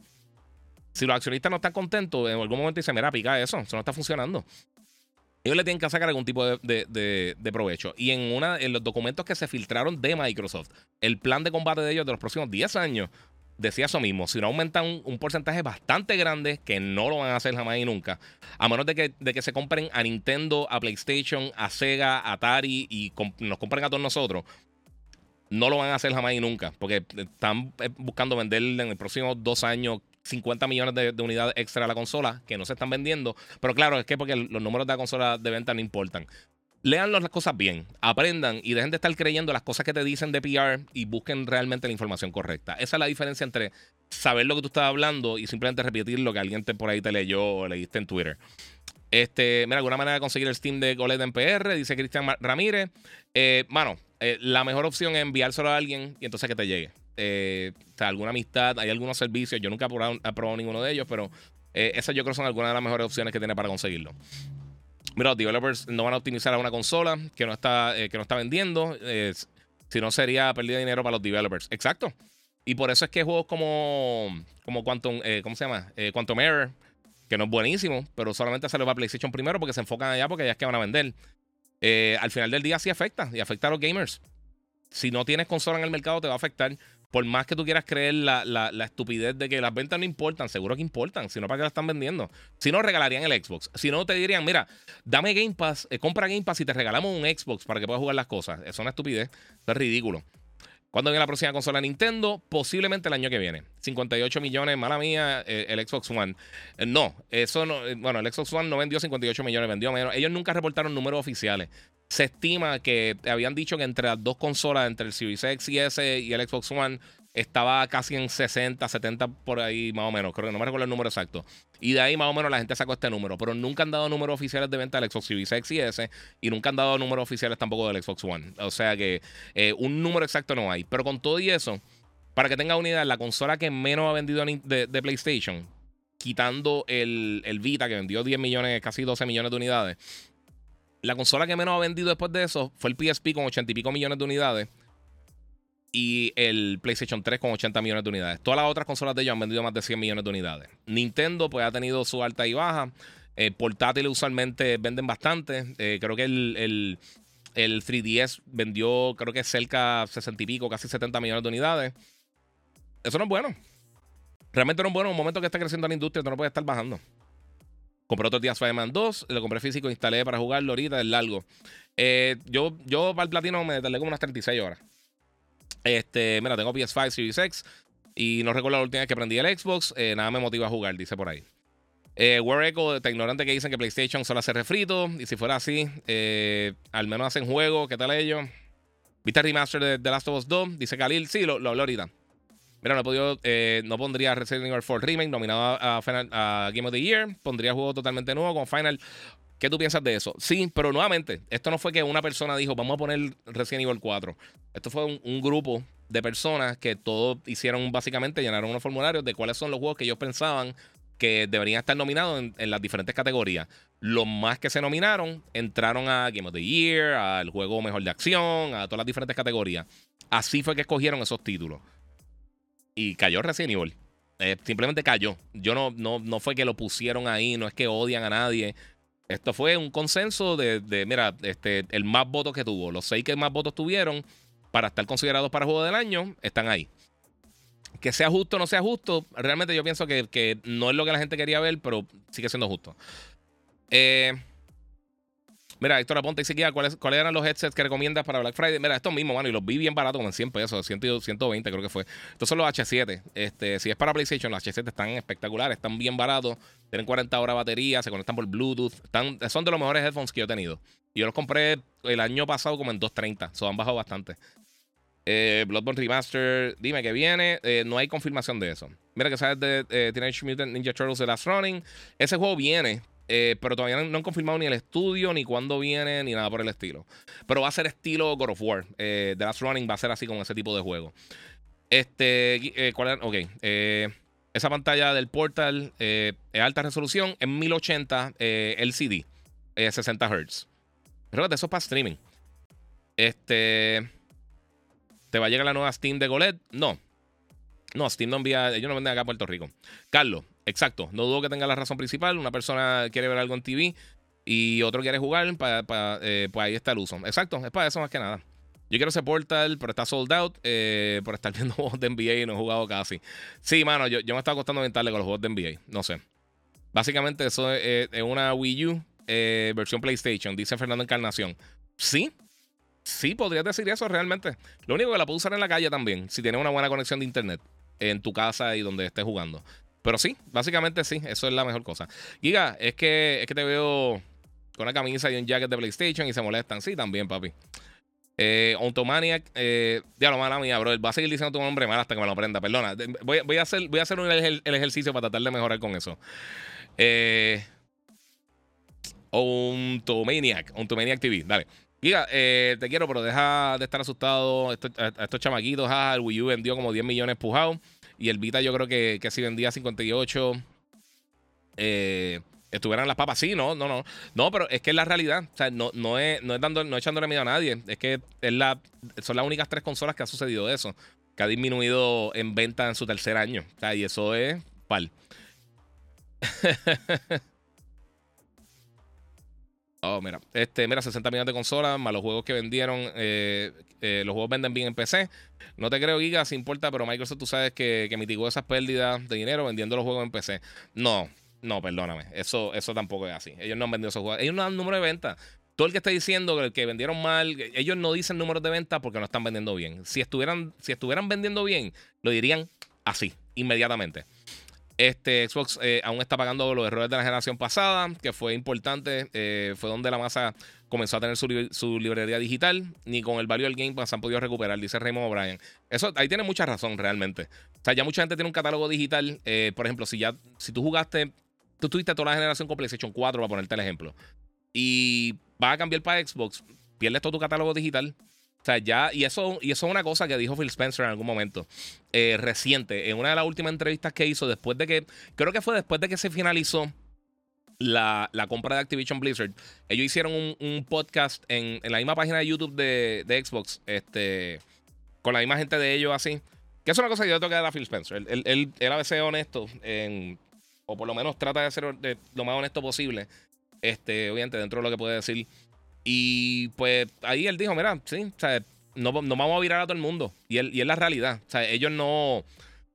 Si los accionistas no están contentos, en algún momento dicen, mira, pica eso, eso no está funcionando. Ellos le tienen que sacar algún tipo de, provecho. Y en, una, en los documentos que se filtraron de Microsoft, el plan de combate de ellos de los próximos 10 años decía eso mismo. Si no aumentan un, porcentaje bastante grande, que no lo van a hacer jamás y nunca, a menos de que, de que se compren a Nintendo, a PlayStation, a Sega, a Atari y nos compren a todos nosotros, no lo van a hacer jamás y nunca, porque están eh, buscando vender en el próximo dos años 50 millones de, de, unidades extra a la consola que no se están vendiendo. Pero claro, es que porque los números de la consola de venta no importan lean las cosas bien, aprendan y dejen de estar creyendo las cosas que te dicen de PR y busquen realmente la información correcta. Esa es la diferencia entre saber lo que tú estás hablando y simplemente repetir lo que alguien por ahí te leyó o leíste en Twitter. Este, mira, alguna manera de conseguir el Steam de OLED en PR, dice Cristian Ramírez. Eh, mano, eh, la mejor opción es enviárselo a alguien y entonces que te llegue. Eh, alguna amistad, hay algunos servicios, yo nunca he probado, ninguno de ellos, pero esas yo creo son algunas de las mejores opciones que tiene para conseguirlo. Mira, los developers no van a optimizar a una consola que no está, eh, que no está vendiendo. si no, sería pérdida de dinero para los developers. Exacto. Y por eso es que juegos como, como Quantum, eh, ¿cómo se llama? Eh, Quantum Error, que no es buenísimo, pero solamente sale para PlayStation primero porque se enfocan allá porque ya es que van a vender. al final del día sí afecta y afecta a los gamers. Si no tienes consola en el mercado, te va a afectar por más que tú quieras creer la, la, estupidez de que las ventas no importan, seguro que importan, si no, ¿para qué la están vendiendo? Si no, regalarían el Xbox. Si no, te dirían, mira, dame Game Pass, eh, compra Game Pass y te regalamos un Xbox para que puedas jugar las cosas. Es una estupidez, eso es ridículo. ¿Cuándo viene la próxima consola Nintendo? Posiblemente el año que viene. 58 millones, mala mía, eh, el Xbox One. Eh, no, eso no. bueno, el Xbox One no vendió 58 millones, vendió menos. Ellos nunca reportaron números oficiales. Se estima que habían dicho que entre las dos consolas, entre el Series X y S y el Xbox One, estaba casi en 60, 70 por ahí más o menos. Creo que no me recuerdo el número exacto. Y de ahí más o menos la gente sacó este número. Pero nunca han dado números oficiales de venta del Xbox Series X y S. Y nunca han dado números oficiales tampoco del Xbox One. O sea que eh, un número exacto no hay. Pero con todo y eso, para que tenga una idea, la consola que menos ha vendido de, PlayStation, quitando el, el Vita, que vendió 10 millones, casi 12 millones de unidades. La consola que menos ha vendido después de eso fue el PSP con 80 y pico millones de unidades y el PlayStation 3 con 80 millones de unidades. Todas las otras consolas de ellos han vendido más de 100 millones de unidades. Nintendo pues ha tenido su alta y baja. portátiles usualmente venden bastante. creo que el, el, el, 3DS vendió, creo que cerca de 60 y pico, casi 70 millones de unidades. Eso no es bueno. Realmente no es bueno. En un momento que está creciendo la industria, tú no puedes estar bajando. Compré otro día Spider-Man 2, lo compré físico, instalé para jugarlo ahorita, es largo. Eh, yo, yo para el platino me tardé como unas 36 horas. Este, mira, tengo PS5, Series X. Y no recuerdo la última vez que prendí el Xbox. Eh, nada me motiva a jugar, dice por ahí. Eh, War Echo, te ignorante que dicen que PlayStation solo hace refrito. Y si fuera así, eh, al menos hacen juego. ¿Qué tal ellos? ¿Viste el remaster de The Last of Us 2? Dice Khalil. Sí, lo, lo hablé. Mira, no podido, eh, no pondría Resident Evil 4 Remake nominado a, Final, a Game of the Year. Pondría juego totalmente nuevo con Final. ¿Qué tú piensas de eso? Sí, pero nuevamente, esto no fue que una persona dijo, vamos a poner Resident Evil 4. Esto fue un, grupo de personas que todos hicieron básicamente, llenaron unos formularios de cuáles son los juegos que ellos pensaban que deberían estar nominados en, las diferentes categorías. Los más que se nominaron entraron a Game of the Year, al juego mejor de acción, a todas las diferentes categorías. Así fue que escogieron esos títulos y cayó Resident Evil. Eh, simplemente cayó. Yo no, no, no fue que lo pusieron ahí, no es que odian a nadie. Esto fue un consenso de, mira, este, el más votos que tuvo. Los seis que más votos tuvieron para estar considerados para juego del año están ahí. Que sea justo o no sea justo, realmente yo pienso que, que, no es lo que la gente quería ver, pero sigue siendo justo. Eh, Mira, Héctor Aponte dice que ¿cuáles, ¿cuáles eran los headsets que recomiendas para Black Friday? Mira, estos mismos, mano, y los vi bien baratos, como en 100 pesos, 120 creo que fue. Estos son los H7. Este, si es para PlayStation, los H7 están espectaculares, están bien baratos, tienen 40 horas de batería, se conectan por Bluetooth, son de los mejores headphones que yo he tenido. Yo los compré el año pasado como en 230, so han bajado bastante. Eh, Bloodborne Remaster, dime que viene. Eh, no hay confirmación de eso. Mira que sabes de eh, Teenage Mutant Ninja Turtles The Last Running. Ese juego viene, eh, pero todavía no, han confirmado ni el estudio, ni cuándo viene, ni nada por el estilo. Pero va a ser estilo God of War. Eh, The Last Running va a ser así como ese tipo de juego. Este, eh, ¿cuál Ok. esa pantalla del Portal es alta resolución en 1080 LCD, 60 Hz. Pero eso es para streaming. Este. ¿Te va a llegar la nueva Steam de Golet? No. No, Steam no envía. Ellos no venden acá a Puerto Rico. Carlos, Exacto, no dudo que tenga la razón principal. Una persona quiere ver algo en TV y otro quiere jugar, para, eh, pues ahí está el uso. Exacto, es para eso más que nada. Yo quiero ese portal, pero está sold out eh, por estar viendo juegos de NBA y no he jugado casi. Sí, mano, yo, yo me estaba costando mentarle con los juegos de NBA. No sé. Básicamente, eso es, una Wii U eh, versión PlayStation, dice Fernando Encarnación. Sí, sí, podrías decir eso realmente. Lo único que la puedo usar en la calle también, si tienes una buena conexión de internet en tu casa y donde estés jugando. Pero sí, básicamente sí, eso es la mejor cosa. Giga, es que, es que te veo con una camisa y un jacket de PlayStation y se molestan. Sí, también, papi. Eh, Ontomaniac, eh, mala mía, bro. Va a seguir diciendo tu nombre mal hasta que me lo aprenda. Perdona. Voy, a hacer, voy a hacer el, ejercicio para tratar de mejorar con eso. Eh, Ontomaniac, Ontomaniac TV, dale. Giga, eh, te quiero, pero deja de estar asustado. a, estos chamaquitos, ah, el Wii U vendió como 10 millones pujados. Y el Vita yo creo que, que si vendía 58, eh, estuvieran las papas. Sí, no, no, no. No, pero es que es la realidad. O sea, no, no, es, no, es dando, no echándole miedo a nadie. Es que es la, son las únicas tres consolas que ha sucedido eso. Que ha disminuido en venta en su tercer año. O sea, y eso es pal. Oh, mira. Este, mira, 60 millones de consolas, más los juegos que vendieron. Eh, eh, los juegos venden bien en PC. No te creo, Giga, si importa, pero Microsoft tú sabes que, que mitigó esas pérdidas de dinero vendiendo los juegos en PC. No, no, perdóname. Eso, eso tampoco es así. Ellos no han vendido esos juegos. Ellos no dan número de venta. Todo el que está diciendo que, que vendieron mal, ellos no dicen números de venta porque no están vendiendo bien. Si estuvieran, si estuvieran vendiendo bien, lo dirían así, inmediatamente. Este Xbox eh, aún está pagando los errores de la generación pasada, que fue importante. Eh, fue donde la masa comenzó a tener su, librería digital. Ni con el value del Game Pass han podido recuperar, dice Raymond O'Brien. Eso ahí tiene mucha razón, realmente. O sea, ya mucha gente tiene un catálogo digital. Eh, por ejemplo, si ya si tú jugaste, tú tuviste toda la generación con PlayStation 4, para ponerte el ejemplo, y vas a cambiar para Xbox, pierdes todo tu catálogo digital. O sea, ya, y eso, y eso es una cosa que dijo Phil Spencer en algún momento eh, reciente, en una de las últimas entrevistas que hizo, después de que, creo que fue después de que se finalizó la, compra de Activision Blizzard. Ellos hicieron un, podcast en, la misma página de YouTube de, Xbox, este, con la misma gente de ellos así. Que es una cosa que yo tengo que dar a Phil Spencer. Él, él, a veces es honesto en, o por lo menos trata de ser lo más honesto posible. Este, obviamente, dentro de lo que puede decir. Y pues ahí él dijo: Mira, sí, o sea, no, no vamos a virar a todo el mundo. Y, él, y es la realidad. O sea, ellos no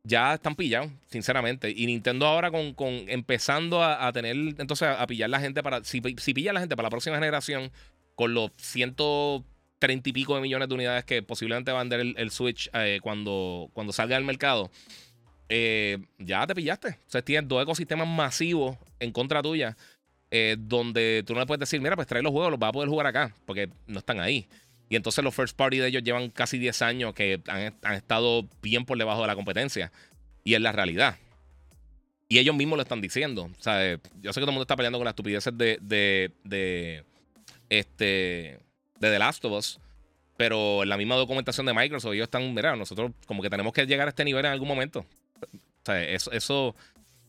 ya están pillados, sinceramente. Y Nintendo ahora con, con empezando a, tener, entonces a, pillar la gente para, si, si pilla la gente para la próxima generación, con los 130 y pico de millones de unidades que posiblemente va a vender el, Switch eh, cuando, cuando salga al mercado, eh, ya te pillaste. O sea, tienes dos ecosistemas masivos en contra tuya, eh, donde tú no le puedes decir, mira, pues trae los juegos, los vas a poder jugar acá, porque no están ahí. Y entonces los first party de ellos llevan casi 10 años que han, estado bien por debajo de la competencia. Y es la realidad. Y ellos mismos lo están diciendo. O sea, yo sé que todo el mundo está peleando con las estupideces de, de, de, este, de The Last of Us. Pero en la misma documentación de Microsoft, ellos están, mira, nosotros como que tenemos que llegar a este nivel en algún momento. O sea, eso, eso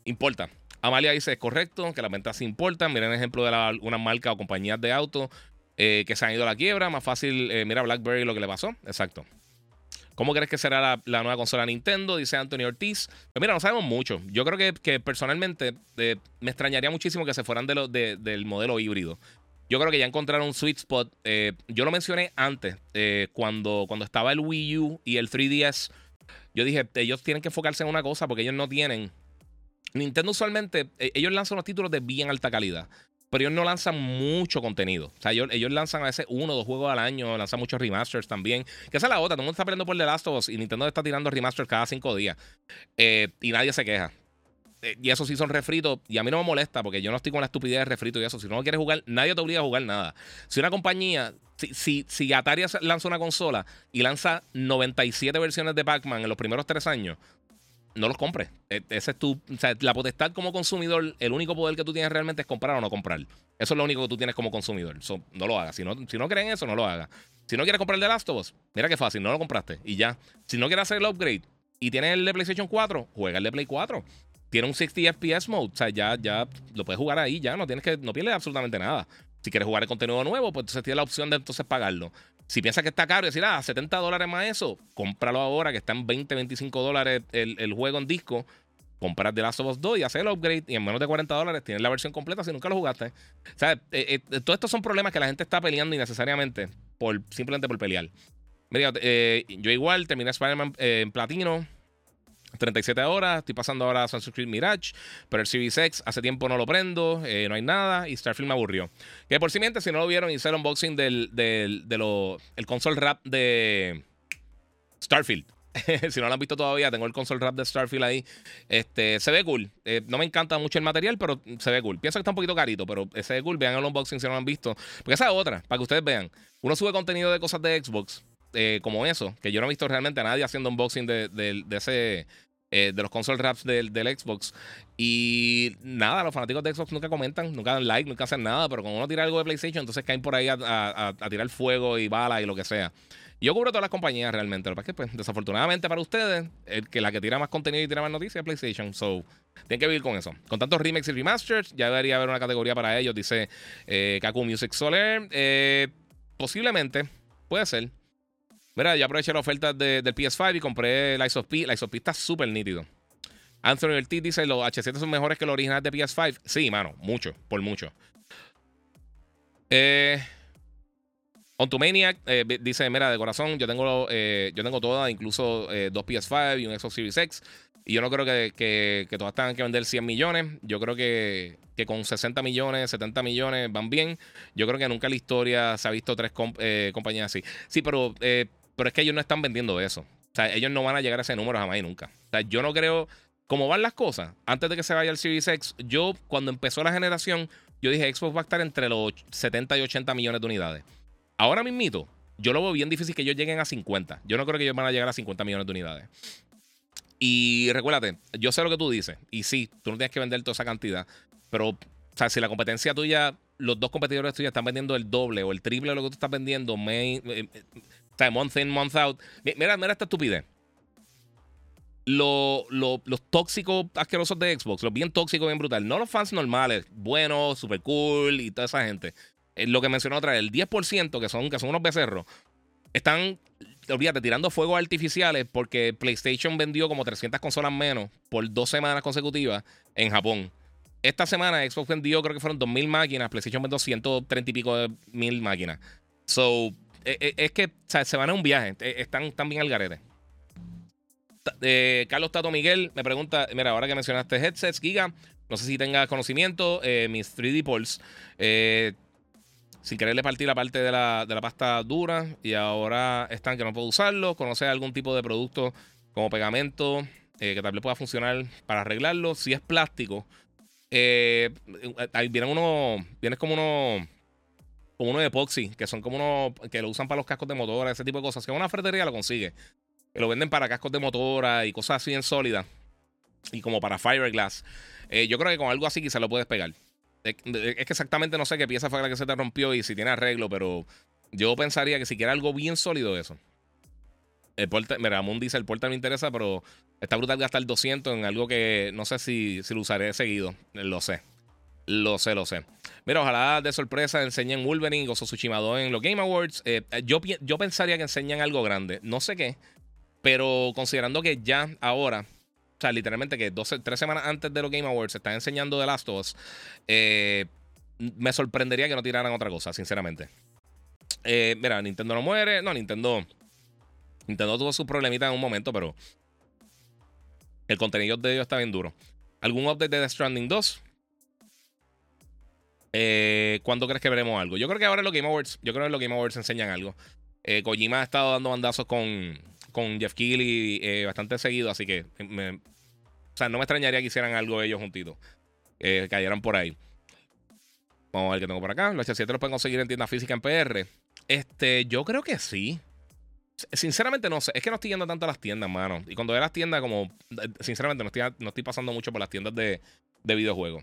importa. Amalia dice, es correcto, que las ventas importan. Miren el ejemplo de una marca o compañías de autos eh, que se han ido a la quiebra. Más fácil, eh, mira BlackBerry lo que le pasó. Exacto. ¿Cómo crees que será la, nueva consola Nintendo? Dice Anthony Ortiz. Pues mira, no sabemos mucho. Yo creo que, personalmente eh, me extrañaría muchísimo que se fueran de del modelo híbrido. Yo creo que ya encontraron un sweet spot. yo lo mencioné antes, cuando, cuando estaba el Wii U y el 3DS. Yo dije, ellos tienen que enfocarse en una cosa porque ellos no tienen. Nintendo usualmente, ellos lanzan unos títulos de bien alta calidad pero ellos no lanzan mucho contenido. O sea, ellos, lanzan a veces uno o dos juegos al año, lanzan muchos remasters también. Que esa es la otra, todo el mundo está peleando por The Last of Us y Nintendo está tirando remasters cada cinco días. Eh, y nadie se queja. Eh, y eso sí son refritos. Y a mí no me molesta porque yo no estoy con la estupidez de refrito y eso. Si no quieres jugar, nadie te obliga a jugar nada. Si una compañía, si, si, si Atari lanza una consola y lanza 97 versiones de Pac-Man en los primeros tres años, no los compres. E, ese es tu, o sea, la potestad como consumidor, el único poder que tú tienes realmente es comprar o no comprar. Eso es lo único que tú tienes como consumidor. no lo hagas. Si no, si no creen eso, no lo hagas. Si no quieres comprar el de Last of Us, mira qué fácil, no lo compraste y ya. Si no quieres hacer el upgrade y tienes el de PlayStation 4, juega el de Play 4. Tiene un 60 FPS mode, o sea, ya, ya lo puedes jugar ahí, ya no tienes que, no pierdes absolutamente nada. Si quieres jugar el contenido nuevo, pues entonces tienes la opción de entonces pagarlo. Si piensas que está caro y decir, ah, 70 dólares más eso, cómpralo ahora que está en 20, 25 dólares el, juego en disco. Compras The Last of Us 2 y haces el upgrade y en menos de 40 dólares tienes la versión completa si nunca lo jugaste. O sea, eh, eh, eh, todos estos son problemas que la gente está peleando innecesariamente por, simplemente por pelear. Mira, yo igual terminé Spider-Man en platino. 37 horas, estoy pasando ahora a Sunset Mirage, pero el Series X hace tiempo no lo prendo, eh, no hay nada y Starfield me aburrió. Que por si si no lo vieron, hice el unboxing del, del de el console rap de Starfield. si no lo han visto todavía, tengo el console rap de Starfield ahí. Este, se ve cool. Eh, no me encanta mucho el material, pero se ve cool. Pienso que está un poquito carito, pero se ve cool. Vean el unboxing si no lo han visto. Porque esa es otra, para que ustedes vean. Uno sube contenido de cosas de Xbox eh, como eso, que yo no he visto realmente a nadie haciendo unboxing de, de, ese. Eh, de los console raps del, del, Xbox. Y nada, los fanáticos de Xbox nunca comentan, nunca dan like, nunca hacen nada. Pero cuando uno tira algo de PlayStation, entonces caen por ahí a, tirar fuego y balas y lo que sea. Yo cubro todas las compañías realmente. Lo que es que, pues, desafortunadamente para ustedes, el que la que tira más contenido y tira más noticias es PlayStation. So, tienen que vivir con eso. Con tantos remakes y remasters, ya debería haber una categoría para ellos, dice eh, Kaku Music Solar. Eh, posiblemente, puede ser. Mira, yo aproveché la oferta del PS5 y compré el Ice of P. El Ice of P está súper nítido. Anthony Ortiz dice: Los H7 son mejores que los originales de PS5. Sí, mano, mucho, por mucho. Eh. On eh, dice: Mira, de corazón, yo tengo, eh, tengo todas, incluso eh, dos PS5 y un Xbox Series X. Y yo no creo que, que, que todas tengan que vender 100 millones. Yo creo que, que, con 60 millones, 70 millones van bien. Yo creo que nunca en la historia se ha visto tres compañías así. Sí, pero pero es que ellos no están vendiendo eso. O sea, ellos no van a llegar a ese número jamás y nunca. O sea, yo no creo. ¿Cómo van las cosas? Antes de que se vaya el Series X, yo, cuando empezó la generación, yo dije Xbox va a estar entre los 70 y 80 millones de unidades. Ahora mismito, yo lo veo bien difícil que ellos lleguen a 50. Yo no creo que ellos van a llegar a 50 millones de unidades. Y recuérdate, yo sé lo que tú dices. Y sí, tú no tienes que vender toda esa cantidad. Pero, o sea, si la competencia tuya, los dos competidores tuyos están vendiendo el doble o el triple de lo que tú estás vendiendo, eh, sea, month in, month out. Mira, mira esta estupidez. los tóxicos asquerosos de Xbox, los bien tóxicos, bien brutal. No los fans normales, buenos, super cool y toda esa gente. Eh, lo que mencionó otra vez, el 10% que son, que son unos becerros, están olvídate, tirando fuegos artificiales porque PlayStation vendió como 300 consolas menos por dos semanas consecutivas en Japón. Esta semana Xbox vendió, creo que fueron 2.000 máquinas, PlayStation vendió 130 y pico de mil máquinas. So, e, e, es que se van a un viaje, e, están, bien al garete. Eh, Carlos Tato Miguel me pregunta, mira, ahora que mencionaste headsets, Giga, no sé si tengas conocimiento, eh, mis 3D Pulse, eh, sin quererle partir la parte de la, de la, pasta dura y ahora están que no puedo usarlo, conocer algún tipo de producto como pegamento que tal vez pueda funcionar para arreglarlo. Si es plástico, ahí vienen unos, vienes como unos como uno de epoxy, que son como unos que lo usan para los cascos de motora, ese tipo de cosas. Que una ferretería lo consigue. Que lo venden para cascos de motora y cosas así en sólida. Y como para fiberglass. Eh, yo creo que con algo así quizás lo puedes pegar. Es, que exactamente no sé qué pieza fue la que se te rompió y si tiene arreglo, pero yo pensaría que si quiere algo bien sólido eso. El porta, mira, Moon dice el porta me interesa, pero está brutal gastar 200 en algo que no sé si, si lo usaré seguido. Lo sé. Lo sé, lo sé. Mira, ojalá de sorpresa enseñen Wolverine o Tsushima en los Game Awards. Eh, yo, yo pensaría que enseñan algo grande. No sé qué. Pero considerando que ya ahora, o sea, literalmente que dos, tres semanas antes de los Game Awards se están enseñando The Last of Us, eh, me sorprendería que no tiraran otra cosa, sinceramente. Eh, mira, Nintendo no muere. No, Nintendo. Nintendo tuvo sus problemitas en un momento, pero el contenido de ellos está bien duro. ¿Algún update de The Stranding 2? Eh, ¿Cuándo crees que veremos algo? Yo creo que ahora en los Game Awards, yo creo que los Game Awards enseñan algo. Eh, Kojima ha estado dando bandazos con, Jeff Keighley eh, bastante seguido, así que o sea, no me extrañaría que hicieran algo ellos juntitos. Que cayeran por ahí. Vamos a ver qué tengo por acá. Los H7 los pueden conseguir en tienda física en PR. Este, yo creo que sí. Sinceramente no sé, es que no estoy yendo tanto a las tiendas, mano. Y cuando veo las tiendas, como, sinceramente no estoy, no estoy pasando mucho por las tiendas de videojuegos.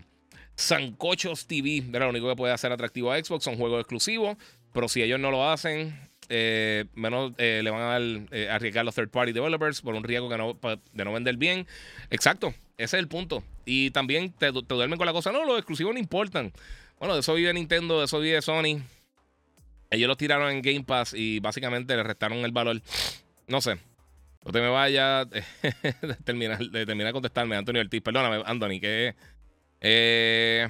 Sancochos TV era lo único que puede hacer atractivo a Xbox, son juegos exclusivos, pero si ellos no lo hacen, eh, menos eh, le van a dar, eh, arriesgar los third party developers por un riesgo que no, de no vender bien. Exacto, ese es el punto. Y también te, duermen con la cosa, no, los exclusivos no importan. Bueno, de eso vive Nintendo, de eso vive Sony. Ellos los tiraron en Game Pass y básicamente le restaron el valor. No sé. No te me vayas. termina, termina de contestarme, Antonio Ortiz. Perdóname, Anthony, que eh,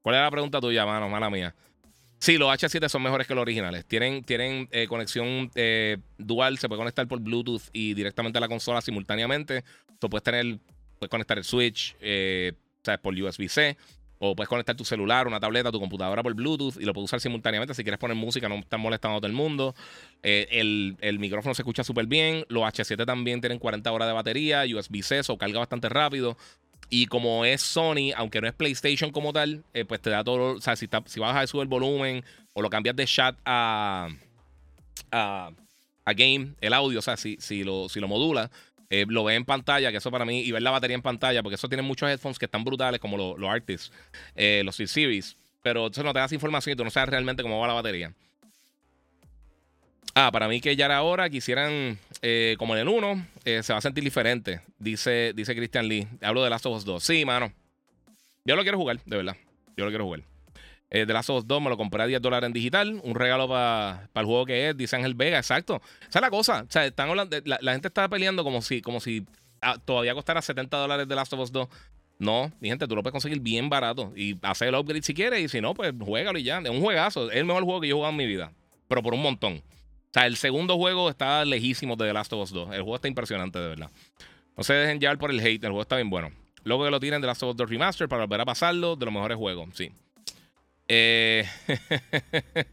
¿Cuál es la pregunta tuya, mano? Mala mía. Sí, los H7 son mejores que los originales. Tienen, tienen eh, conexión eh, dual, se puede conectar por Bluetooth y directamente a la consola simultáneamente. Tú puedes tener, puedes conectar el Switch, eh, ¿sabes? Por USB-C. O puedes conectar tu celular, una tableta, tu computadora por Bluetooth y lo puedes usar simultáneamente. Si quieres poner música, no estás molestando a todo el mundo. el, el, micrófono se escucha súper bien. Los H7 también tienen 40 horas de batería, USB-C, o carga bastante rápido. Y como es Sony, aunque no es PlayStation como tal, eh, pues te da todo. O sea, si, si bajas eso el volumen o lo cambias de chat a, a, game, el audio, o sea, si, si, lo, si lo modula, eh, lo ve en pantalla, que eso para mí, y ver la batería en pantalla, porque eso tiene muchos headphones que están brutales, como los, los Artists, eh, los C-Series. Pero eso no te das información y tú no sabes realmente cómo va la batería. Ah, para mí que ya era hora, quisieran, eh, como en el 1, eh, se va a sentir diferente, dice, dice Christian Lee. Hablo de Last of Us 2. Sí, mano. Yo lo quiero jugar, de verdad. Yo lo quiero jugar. Eh, The Last of Us 2 me lo compré a 10 dólares en digital. Un regalo para el juego que es, dice Ángel Vega, exacto. Esa es la cosa. O sea, están hablando, la, gente está peleando como si, como si ah, todavía costara 70 dólares The Last of Us 2. No, mi gente, tú lo puedes conseguir bien barato y hacer el upgrade si quieres. Y si no, pues juégalo y ya. Es un juegazo. Es el mejor juego que yo he jugado en mi vida. Pero por un montón. O sea, el segundo juego está lejísimo de The Last of Us 2. El juego está impresionante, de verdad. No se dejen llevar por el hate, el juego está bien bueno. Luego que lo tienen The Last of Us 2 Remaster para volver a pasarlo, de los mejores juegos, sí. Eh,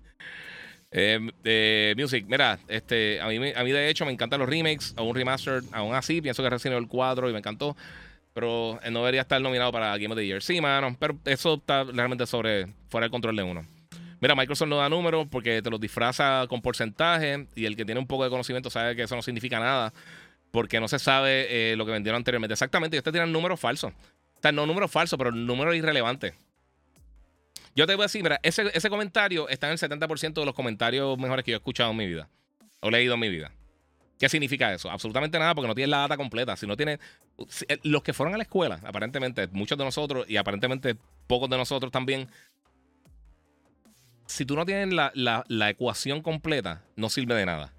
eh, eh, music, mira, este, a, mí, de hecho me encantan los remakes, a un remaster, aún así, pienso que Resident el 4 y me encantó, pero no debería estar nominado para Game of the Year. Sí, mano, pero eso está realmente sobre, fuera del control de uno. Mira, Microsoft no da números porque te los disfraza con porcentaje y el que tiene un poco de conocimiento sabe que eso no significa nada porque no se sabe eh, lo que vendieron anteriormente. Exactamente, ellos te tiran números falsos. O sea, no números falsos, pero números irrelevantes. Yo te voy a decir, mira, ese, ese comentario está en el 70% de los comentarios mejores que yo he escuchado en mi vida o leído en mi vida. ¿Qué significa eso? Absolutamente nada, porque no tienes la data completa. Si no tienes. Eh, los que fueron a la escuela, aparentemente, muchos de nosotros y aparentemente pocos de nosotros también, si tú no tienes la, ecuación completa, no sirve de nada.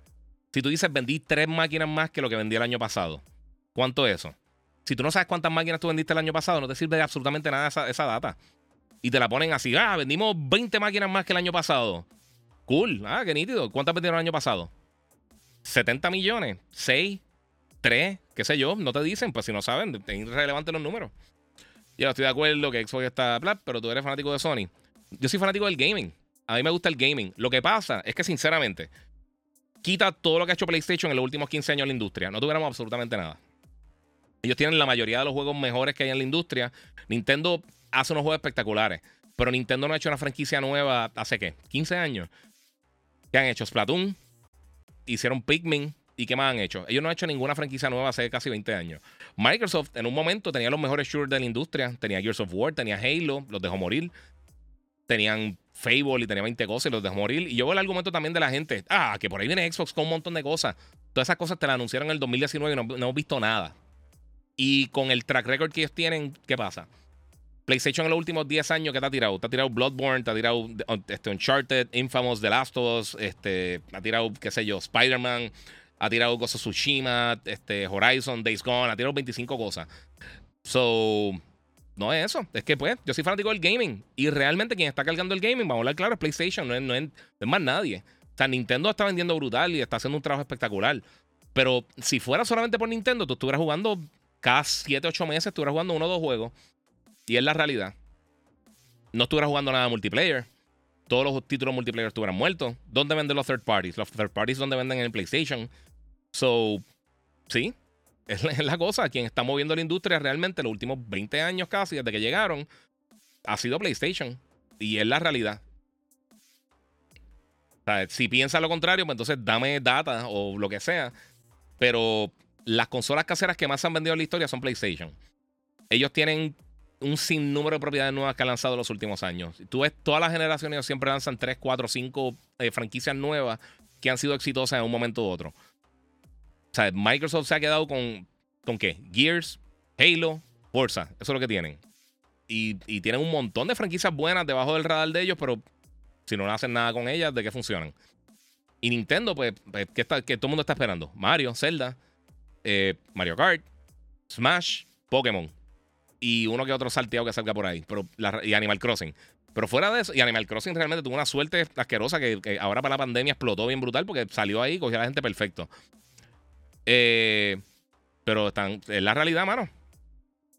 Si tú dices vendí tres máquinas más que lo que vendí el año pasado, ¿cuánto es eso? Si tú no sabes cuántas máquinas tú vendiste el año pasado, no te sirve de absolutamente nada esa, esa data. Y te la ponen así, ah, vendimos 20 máquinas más que el año pasado. Cool, ah, qué nítido. ¿Cuántas vendieron el año pasado? 70 millones, 6, 3, qué sé yo, no te dicen, pues si no saben, es irrelevante los números. Yo estoy de acuerdo que Xbox está plat, pero tú eres fanático de Sony. Yo soy fanático del gaming. A mí me gusta el gaming. Lo que pasa es que, sinceramente, quita todo lo que ha hecho PlayStation en los últimos 15 años en la industria. No tuviéramos absolutamente nada. Ellos tienen la mayoría de los juegos mejores que hay en la industria. Nintendo hace unos juegos espectaculares. Pero Nintendo no ha hecho una franquicia nueva hace qué? 15 años. ¿Qué han hecho? Splatoon. Hicieron Pikmin. ¿Y qué más han hecho? Ellos no han hecho ninguna franquicia nueva hace casi 20 años. Microsoft en un momento tenía los mejores shooters de la industria. Tenía Gears of War, tenía Halo, los dejó morir. Tenían Fable y tenía 20 cosas y los dejó morir. Y yo veo el argumento también de la gente. Ah, que por ahí viene Xbox con un montón de cosas. Todas esas cosas te las anunciaron en el 2019 y no, no hemos visto nada. Y con el track record que ellos tienen, ¿qué pasa? PlayStation en los últimos 10 años, ¿qué te ha tirado? Te ha tirado Bloodborne, te ha tirado este, Uncharted, Infamous, The Last of Us, este, ha tirado, qué sé yo, Spider-Man, ha tirado cosas Tsushima, este, Horizon, Days Gone, ha tirado 25 cosas. So, no es eso. Es que, pues, yo soy fanático del gaming. Y realmente quien está cargando el gaming, vamos a hablar claro, es PlayStation, no es, más nadie. O sea, Nintendo está vendiendo brutal y está haciendo un trabajo espectacular. Pero si fuera solamente por Nintendo, tú estuvieras jugando cada 7, 8 meses, estuvieras jugando uno o dos juegos. Y es la realidad. No estuvieras jugando nada multiplayer. Todos los títulos multiplayer estuvieran muertos. ¿Dónde venden los third parties? Los third parties donde venden en PlayStation. So, sí, es la, cosa. Quien está moviendo la industria realmente los últimos 20 años casi, desde que llegaron, ha sido PlayStation. Y es la realidad. si piensas lo contrario, pues entonces dame data o lo que sea. Pero las consolas caseras que más han vendido en la historia son PlayStation. Ellos tienen un sinnúmero de propiedades nuevas que han lanzado en los últimos años. Tú ves, todas las generaciones siempre lanzan 3, 4, 5 franquicias nuevas que han sido exitosas en un momento u otro. Sea, Microsoft se ha quedado con, ¿con qué? Gears, Halo, Forza. Eso es lo que tienen. Y, tienen un montón de franquicias buenas debajo del radar de ellos, pero si no hacen nada con ellas, ¿de qué funcionan? Y Nintendo, pues, pues ¿qué, está, todo el mundo está esperando? Mario, Zelda, eh, Mario Kart, Smash, Pokémon y uno que otro salteado que salga por ahí. Pero y Animal Crossing. Pero fuera de eso, y Animal Crossing realmente tuvo una suerte asquerosa que, ahora para la pandemia explotó bien brutal porque salió ahí, cogió a la gente perfecto. Eh, pero están, es la realidad, mano.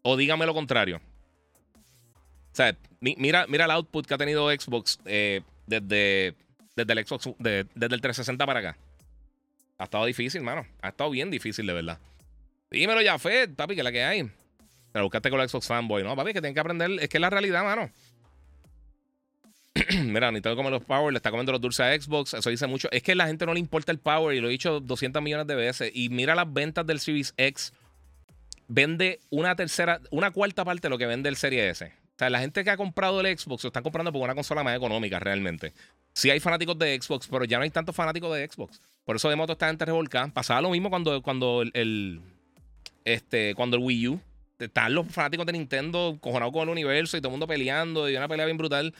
O dígame lo contrario. O sea, mira, mira el output que ha tenido Xbox eh, desde, desde el Xbox, desde el 360 para acá. Ha estado difícil, mano. Ha estado bien difícil, de verdad. Dímelo ya, Fed, papi, que la que hay. Pero buscaste con el Xbox Fanboy, ¿no? Papi, que tienen que aprender. Es que es la realidad, mano. Mira, tengo como los Power, le está comiendo los dulces a Xbox. Eso dice mucho. Es que a la gente no le importa el Power y lo he dicho 200 millones de veces. Y mira las ventas del Series X. Vende una tercera, una cuarta parte de lo que vende el Series S. O sea, la gente que ha comprado el Xbox lo están comprando por una consola más económica realmente. Sí hay fanáticos de Xbox, pero ya no hay tantos fanáticos de Xbox. Por eso vemos a toda esta gente revolcada. Pasaba lo mismo cuando, cuando el, este, cuando el Wii U están los fanáticos de Nintendo cojonados con el universo y todo el mundo peleando y una pelea bien brutal.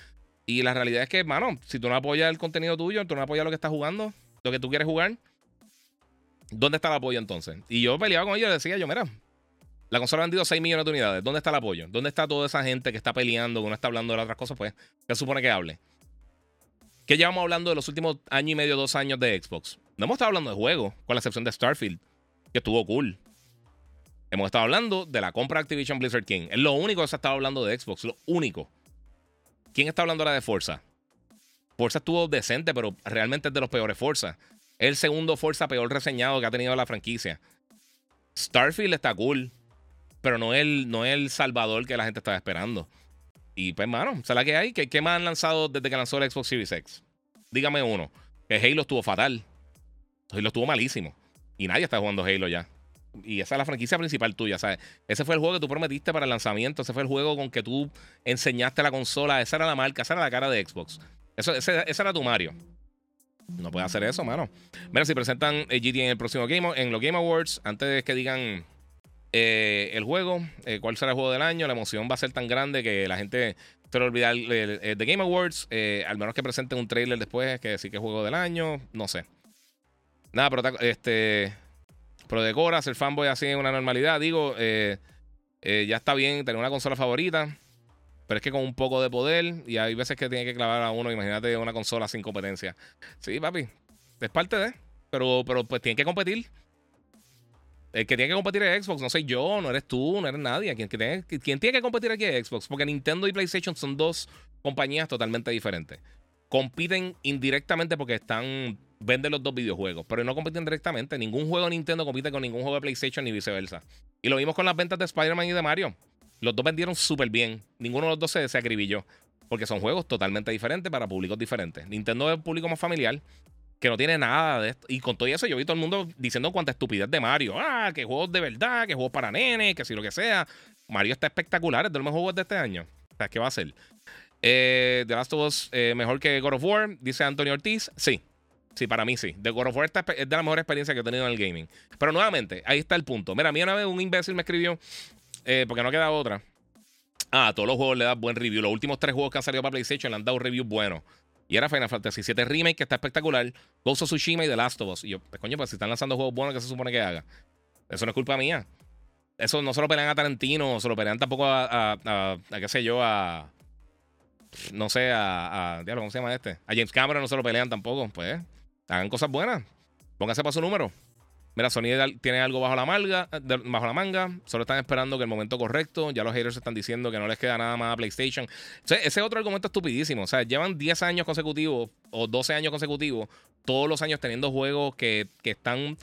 Y la realidad es que, mano, si tú no apoyas el contenido tuyo, tú no apoyas lo que estás jugando, lo que tú quieres jugar, ¿dónde está el apoyo entonces? Y yo peleaba con ellos y decía yo, mira, la consola ha vendido 6 millones de unidades. ¿Dónde está el apoyo? ¿Dónde está toda esa gente que está peleando, que no está hablando de las otras cosas? Pues, ¿qué supone que hable? ¿Qué llevamos hablando de los últimos año y medio, dos años de Xbox? No hemos estado hablando de juegos, con la excepción de Starfield, que estuvo cool. Hemos estado hablando de la compra de Activision Blizzard King. Es lo único que se ha estado hablando de Xbox, lo único. ¿Quién está hablando ahora de Forza? Forza estuvo decente, pero realmente es de los peores Forza. El segundo Forza peor reseñado que ha tenido la franquicia. Starfield está cool, pero no es el, no es el salvador que la gente estaba esperando. Y pues, mano, ¿sabes que hay? ¿Qué, ¿Qué, más han lanzado desde que lanzó el Xbox Series X? Dígame uno. Que Halo estuvo fatal. Halo estuvo malísimo. Y nadie está jugando Halo ya y esa es la franquicia principal tuya, ¿sabes? Ese fue el juego que tú prometiste para el lanzamiento, ese fue el juego con que tú enseñaste la consola, esa era la marca, esa era la cara de Xbox. Eso, ese, era tu Mario. No puedes hacer eso, mano. Mira, si presentan GT en el próximo Game en los Game Awards, antes de que digan eh, el juego, eh, cuál será el juego del año, la emoción va a ser tan grande que la gente se va a olvidar de Game Awards, eh, al menos que presenten un trailer después que decir que es juego del año, no sé. Nada, pero este. Pero decora, ser fanboy así en una normalidad. Digo, eh, eh, ya está bien tener una consola favorita. Pero es que con un poco de poder. Y hay veces que tiene que clavar a uno. Imagínate una consola sin competencia. Sí, papi. Es parte de. Pero, pero pues tiene que competir. El que tiene que competir es Xbox, no soy yo, no eres tú, no eres nadie. Quien, tiene, quien tiene que competir aquí es Xbox, porque Nintendo y PlayStation son dos compañías totalmente diferentes. Compiten indirectamente porque están venden los dos videojuegos, pero no compiten directamente. Ningún juego de Nintendo compite con ningún juego de PlayStation ni viceversa. Y lo vimos con las ventas de Spider-Man y de Mario. Los dos vendieron súper bien. Ninguno de los dos se, se. Porque son juegos totalmente diferentes para públicos diferentes. Nintendo es un público más familiar que no tiene nada de esto. Y con todo eso, yo vi todo el mundo diciendo cuánta estupidez de Mario. Ah, que juegos de verdad, que juegos para nenes, que si lo que sea. Mario está espectacular, es de los mejores juegos de este año. O ¿qué va a ser? Eh, The Last of Us eh, mejor que God of War, dice Antonio Ortiz. Sí, sí, para mí sí. The God of War es de la mejor experiencia que he tenido en el gaming. Pero nuevamente, ahí está el punto. Mira, a mí una vez un imbécil me escribió, eh, porque no queda otra. Ah, a todos los juegos le dan buen review. Los últimos tres juegos que han salido para PlayStation le han dado reviews buenos. Y era Final Fantasy VII Remake, que está espectacular. Ghost of Tsushima y The Last of Us. Y yo, pues coño, pues si están lanzando juegos buenos, ¿qué se supone que haga? Eso no es culpa mía. Eso no se lo pelean a Tarantino, se lo pelean tampoco a, a, qué sé yo, a. No sé, a, a. ¿cómo se llama este? A James Cameron no se lo pelean tampoco. Pues, hagan cosas buenas. Pónganse para su número. Mira, Sony tiene algo bajo la, manga, bajo la manga. Solo están esperando que el momento correcto. Ya los haters están diciendo que no les queda nada más a PlayStation. ese otro argumento estupidísimo. O sea, llevan 10 años consecutivos o 12 años consecutivos, todos los años teniendo juegos que, están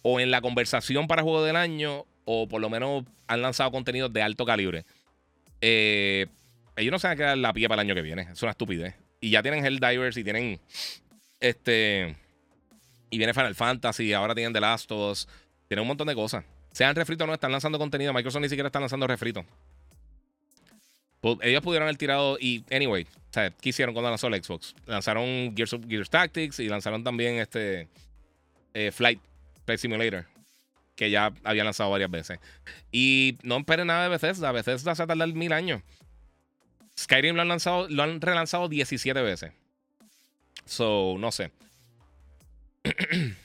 o en la conversación para juego del año o por lo menos han lanzado contenidos de alto calibre. Eh, ellos no se van a quedar la pie para el año que viene. Es una estupidez. Y ya tienen Helldivers y tienen este y viene Final Fantasy, ahora tienen The Last of Us. Tienen un montón de cosas. Sean refritos o no, están lanzando contenido. Microsoft ni siquiera está lanzando refritos. Ellos pudieron haber tirado. Y, anyway, ¿sabes? ¿qué hicieron cuando lanzó el Xbox? Lanzaron Gears, of, Tactics y lanzaron también este. Eh, Flight, Flight Simulator. Que ya había lanzado varias veces. Y no esperen nada de Bethesda. Bethesda se va mil años. Skyrim lo han lanzado, lo han relanzado 17 veces. So, no sé.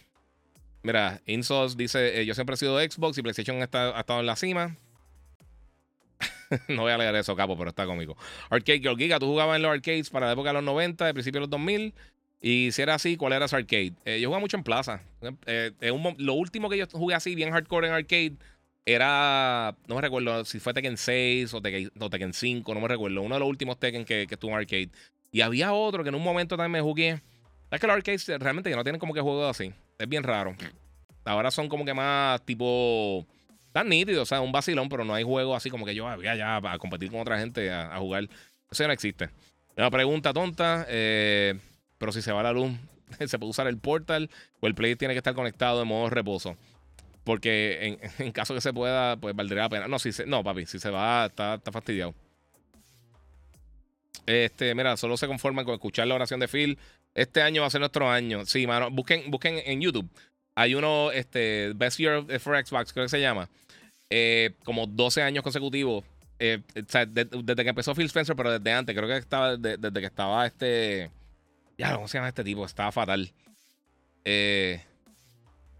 Mira, Insos dice: eh, Yo siempre he sido Xbox y PlayStation ha estado en la cima. no voy a leer eso, capo, pero está cómico. Arcade Girl Giga, tú jugabas en los arcades para la época de los 90, de principios de los 2000. Y si era así, ¿cuál era ese arcade? Eh, yo jugaba mucho en plaza. Eh, lo último que yo jugué así, bien hardcore en arcade, era. No me recuerdo si fue Tekken 6 o Tekken, 5, no me recuerdo. Uno de los últimos Tekken que, que estuvo en arcade. Y había otro que en un momento también me jugué es que los arcades realmente no tienen como que juegos así. Es bien raro. Ahora son como que más tipo. Tan nítidos, o sea, un vacilón, pero no hay juegos así como que yo voy allá a competir con otra gente a, jugar. Eso ya no existe. Una pregunta tonta, eh, pero si se va la luz, ¿se puede usar el portal o el play tiene que estar conectado en modo reposo? Porque en, caso que se pueda, pues valdría la pena. No, si se, no, papi, si se va, está fastidiado. Este, mira, solo se conforman con escuchar la oración de Phil este año va a ser nuestro año. Sí, mano. Busquen, busquen en YouTube. Hay uno, este, Best Year for Xbox, creo que se llama. Eh, como 12 años consecutivos. Eh, sea, desde que empezó Phil Spencer, pero desde antes. Creo que estaba desde que estaba este. Ya, ¿cómo se llama este tipo? Estaba fatal. Eh,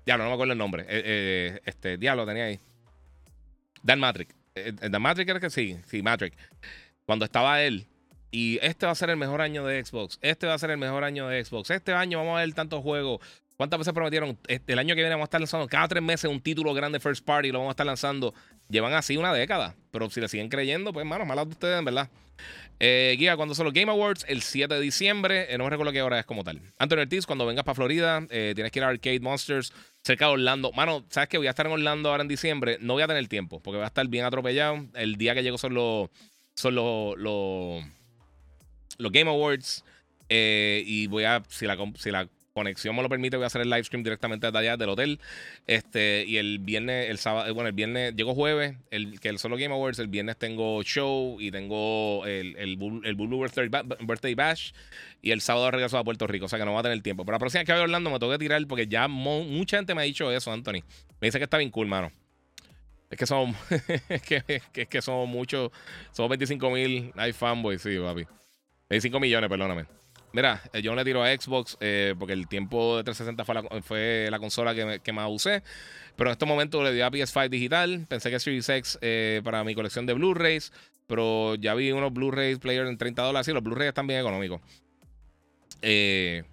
ya, no, me acuerdo el nombre. Eh, este, diablo, tenía ahí. Dan Matrix. Dan Matrix era que sí, sí, Matrix. Cuando estaba él, y este va a ser el mejor año de Xbox. Este va a ser el mejor año de Xbox. Este año vamos a ver tantos juegos. ¿Cuántas veces prometieron? Este, el año que viene vamos a estar lanzando cada tres meses un título grande first party. Lo vamos a estar lanzando. Llevan así una década. Pero si le siguen creyendo, pues, hermano, malas de ustedes, en verdad. Eh, guía, cuando son los Game Awards, el 7 de diciembre. Eh, no me recuerdo qué hora es como tal. Anthony Ortiz, cuando vengas para Florida, eh, tienes que ir a Arcade Monsters cerca de Orlando. Mano, ¿sabes que Voy a estar en Orlando ahora en diciembre. No voy a tener tiempo porque voy a estar bien atropellado. El día que llego son los. Son los los Game Awards. Eh, y voy a, si la, si la conexión me lo permite, voy a hacer el live stream directamente desde allá del hotel. Este, y el viernes, el sábado, bueno, el viernes, llego jueves, el, que el solo Game Awards, el viernes tengo show y tengo el, el, el Blue Birthday, Bash. Y el sábado regreso a Puerto Rico, o sea que no va a tener tiempo. Pero la próxima que vaya hablando me tengo que tirar porque ya mucha gente me ha dicho eso, Anthony. Me dice que está bien cool, mano. Es que somos, es que, es que somos muchos, somos 25 mil, hay fanboys, sí, papi. 25 millones, perdóname. Mira, eh, yo le tiro a Xbox eh, porque el tiempo de 360 fue la, fue la consola que, que, más usé. Pero en este momento le di a PS5 digital. Pensé que Series X eh, para mi colección de Blu-rays. Pero ya vi unos Blu-rays player en 30 dólares. Y los Blu-rays están bien económicos. Eh,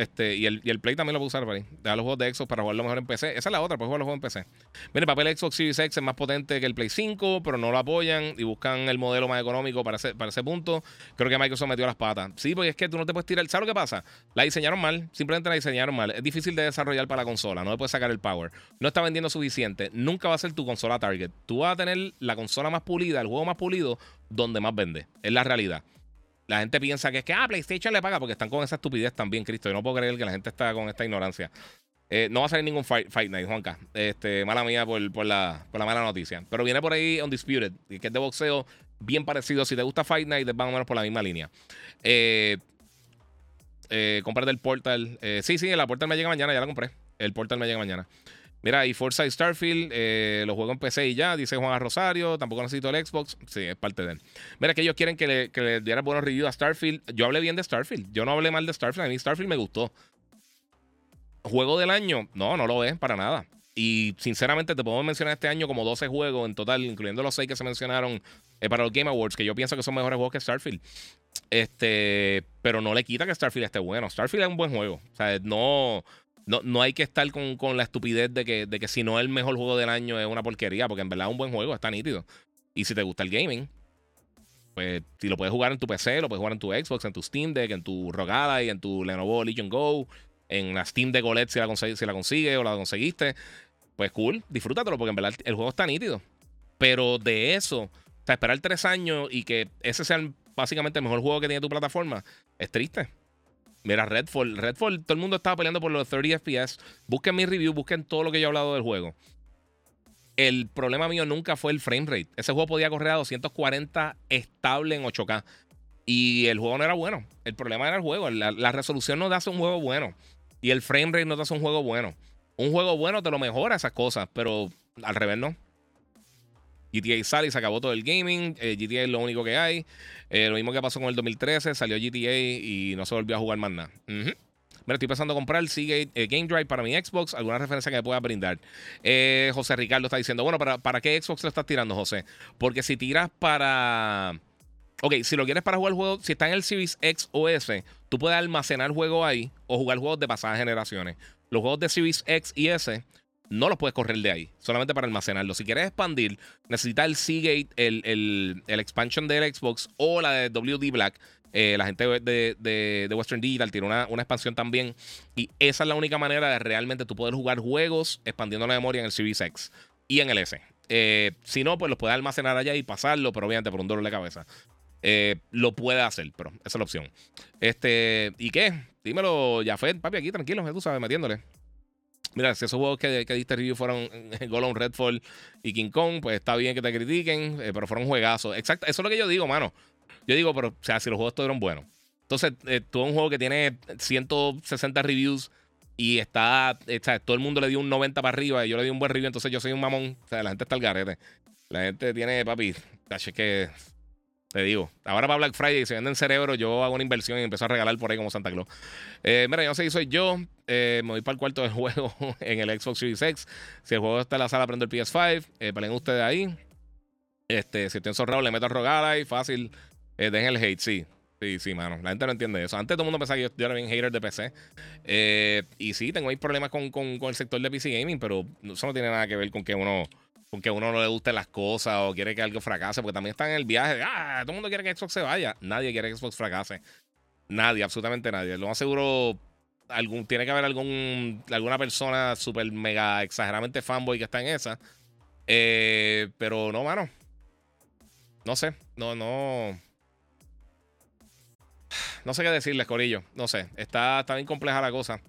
este, y, el, y el Play también lo puedo usar para ahí. Los juegos de Xbox para jugarlo mejor en PC. Esa es la otra, puedes jugar los juegos en PC. Mire, el papel Xbox Series X es más potente que el Play 5, pero no lo apoyan y buscan el modelo más económico para ese, para ese punto. Creo que Microsoft metió las patas. Sí, porque es que tú no te puedes tirar. ¿Sabes lo que pasa? La diseñaron mal, simplemente la diseñaron mal. Es difícil de desarrollar para la consola, no le puedes sacar el power. No está vendiendo suficiente. Nunca va a ser tu consola target. Tú vas a tener la consola más pulida, el juego más pulido, donde más vende. Es la realidad. La gente piensa que es que, ah, PlayStation le paga porque están con esa estupidez también, Cristo. Yo no puedo creer que la gente está con esta ignorancia. Eh, no va a salir ningún Fight, Night, Juanca. Este, mala mía por, la, por, la, mala noticia. Pero viene por ahí Undisputed, que es de boxeo bien parecido. Si te gusta Fight Night, van más o menos por la misma línea. Eh, eh, el Portal. Eh, sí, sí, la Portal me llega mañana, ya la compré. El Portal me llega mañana. Mira, y Forza y Starfield, eh, lo juego en PC y ya, dice Juan Rosario, tampoco necesito el Xbox. Sí, es parte de él. Mira, que ellos quieren que le, que diera buenos reviews a Starfield. Yo hablé bien de Starfield, yo no hablé mal de Starfield, a mí Starfield me gustó. Juego del año, no, no lo es para nada. Y sinceramente te puedo mencionar este año como 12 juegos en total, incluyendo los 6 que se mencionaron eh, para los Game Awards, que yo pienso que son mejores juegos que Starfield. Este, pero no le quita que Starfield esté bueno. Starfield es un buen juego. O sea, no, no, no hay que estar con, la estupidez de que, de que si no es el mejor juego del año es una porquería, porque en verdad es un buen juego, está nítido. Y si te gusta el gaming, pues si lo puedes jugar en tu PC, lo puedes jugar en tu Xbox, en tu Steam Deck, en tu Rogada y en tu Lenovo Legion Go, en la Steam Deck OLED si la, si la consigues o la conseguiste, pues cool, disfrútatelo porque en verdad el juego está nítido. Pero de eso, o sea, esperar tres años y que ese sea básicamente el mejor juego que tiene tu plataforma, es triste. Mira, Redfall. Redfall, todo el mundo estaba peleando por los 30 FPS. Busquen mi review, busquen todo lo que yo he hablado del juego. El problema mío nunca fue el frame rate. Ese juego podía correr a 240 estable en 8K. Y el juego no era bueno. El problema era el juego. La, resolución no te hace un juego bueno. Y el frame rate no te hace un juego bueno. Un juego bueno te lo mejora esas cosas, pero al revés no. GTA sale y se acabó todo el gaming. Eh, GTA es lo único que hay. Eh, lo mismo que pasó con el 2013. Salió GTA y no se volvió a jugar más nada. Mira, estoy pensando comprar el Seagate eh, Game Drive para mi Xbox. ¿Alguna referencia que me pueda brindar? José Ricardo está diciendo, bueno, ¿para, ¿para qué Xbox lo estás tirando, José? Porque si tiras para... Ok, si lo quieres para jugar el juego, si está en el Series X o S, tú puedes almacenar el juego ahí o jugar juegos de pasadas generaciones. Los juegos de Series X y S no los puedes correr de ahí, solamente para almacenarlo. Si quieres expandir, necesitas el Seagate, el, el, expansion del Xbox o la de WD Black. Eh, la gente de, Western Digital tiene una, expansión también. Y esa es la única manera de realmente tú poder jugar juegos expandiendo la memoria en el Series X y en el S. Eh, si no, pues los puedes almacenar allá y pasarlo, pero obviamente por un dolor de cabeza. Eh, lo puede hacer, pero esa es la opción. Este, ¿y qué? Dímelo, Jafet, papi, aquí tranquilo, tú sabes, metiéndole. Mira, si esos juegos que, que diste review fueron Golem Redfall y King Kong, pues está bien que te critiquen, eh, pero fueron juegazos. Exacto, eso es lo que yo digo, mano. Yo digo, pero, o sea, si los juegos fueron buenos. Entonces, eh, un juego que tiene 160 reviews y está, o sea, todo el mundo le dio un 90 para arriba y yo le di un buen review, entonces yo soy un mamón. O sea, la gente está al garete. La gente tiene, papi, es que te digo, ahora para Black Friday se venden cerebro, yo hago una inversión y empiezo a regalar por ahí como Santa Claus. Eh, mira, yo sé si soy yo, eh, me voy para el cuarto del juego en el Xbox Series X. Si el juego está en la sala, prendo el PS5, eh, ustedes ahí. Este, si estoy encerrado, le meto a rogar ahí, fácil. Eh, dejen el hate, sí. Sí, sí, mano. La gente no entiende eso. Antes todo el mundo pensaba que yo, era bien hater de PC. y sí, tengo ahí problemas con, con, con el sector de PC Gaming, pero eso no tiene nada que ver con que uno porque a uno no le gusten las cosas o quiere que algo fracase, porque también están en el viaje de, ah, todo el mundo quiere que Xbox se vaya. Nadie quiere que Xbox fracase. Nadie, absolutamente nadie. Lo más seguro, tiene que haber algún, alguna persona súper mega exageradamente fanboy que está en esa. Eh, pero no, mano. No sé, no, no. No sé qué decirles, Corillo. No sé, está, está bien compleja la cosa.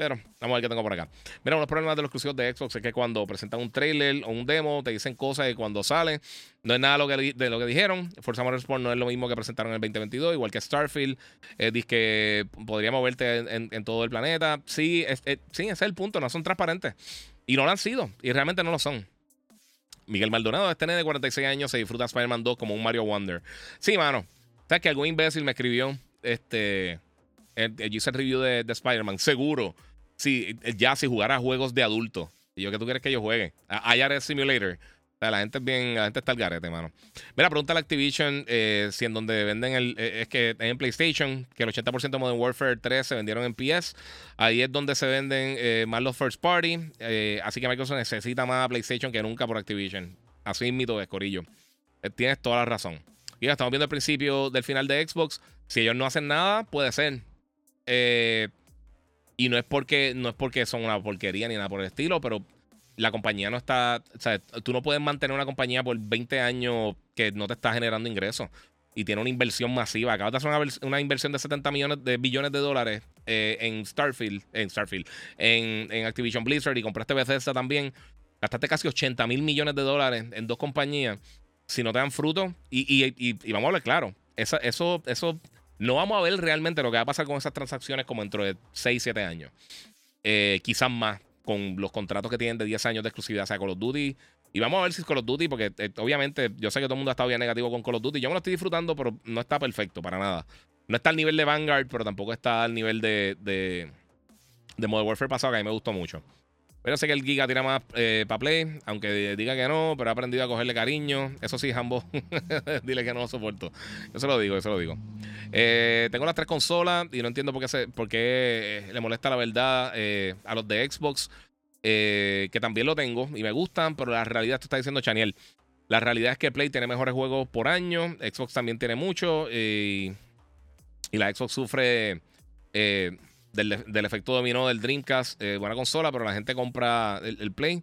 Pero vamos a ver qué tengo por acá. Mira, unos problemas de los exclusivos de Xbox es que cuando presentan un trailer o un demo, te dicen cosas y cuando sale, no es nada de lo que dijeron. Forza Motorsport no es lo mismo que presentaron en el 2022, igual que Starfield. Eh, dice que podría moverte en, todo el planeta. Sí, sí, ese es el punto. No son transparentes. Y no lo han sido. Y realmente no lo son. Miguel Maldonado, este nene de 46 años, se disfruta Spider-Man 2 como un Mario Wonder. Sí, mano. ¿Sabes que algún imbécil me escribió este, yo hice el review de, de Spider-Man, seguro. Si, ya si jugara juegos de adultos. Y yo que tú quieres que yo juegue. IRS Simulator la gente es bien, la gente está al garete, mano. Mira, pregunta a Activision eh, si en donde venden el. Eh, es que en PlayStation, que el 80% de Modern Warfare 3 se vendieron en PS. Ahí es donde se venden eh, más los first party. así que Microsoft necesita más PlayStation que nunca por Activision. Así mito de Corillo. tienes toda la razón. Y ya estamos viendo el principio del final de Xbox. Si ellos no hacen nada, puede ser. Y no es porque no es porque son una porquería ni nada por el estilo, pero la compañía no está. O sea, tú no puedes mantener una compañía por 20 años que no te está generando ingresos y tiene una inversión masiva. Acabas de hacer una, inversión de 70 millones de billones de dólares eh, en Starfield, en Starfield, en, Activision Blizzard y compraste Bethesda también. Gastaste casi 80 mil millones de dólares en dos compañías. Si no te dan fruto, y, vamos a hablar claro, eso, eso no vamos a ver realmente lo que va a pasar con esas transacciones como dentro de 6, 7 años. Eh, quizás más con los contratos que tienen de 10 años de exclusividad, sea, Call of Duty. Y vamos a ver si es Call of Duty, porque eh, obviamente yo sé que todo el mundo ha estado bien negativo con Call of Duty. Yo me lo estoy disfrutando, pero no está perfecto para nada. No está al nivel de Vanguard, pero tampoco está al nivel de, de, de Modern Warfare pasado, que a mí me gustó mucho. Pero sé que el Giga tira más eh, para Play, aunque diga que no, pero ha aprendido a cogerle cariño. Eso sí, Jambo, dile que no lo soporto. Yo se lo digo, yo se lo digo. Eh, tengo las tres consolas y no entiendo por qué, se, eh, le molesta la verdad a los de Xbox, que también lo tengo y me gustan, pero la realidad, esto está diciendo Chaniel. La realidad es que Play tiene mejores juegos por año, Xbox también tiene mucho y la Xbox sufre del, efecto dominó del Dreamcast. Eh, buena consola, pero la gente compra el, Play.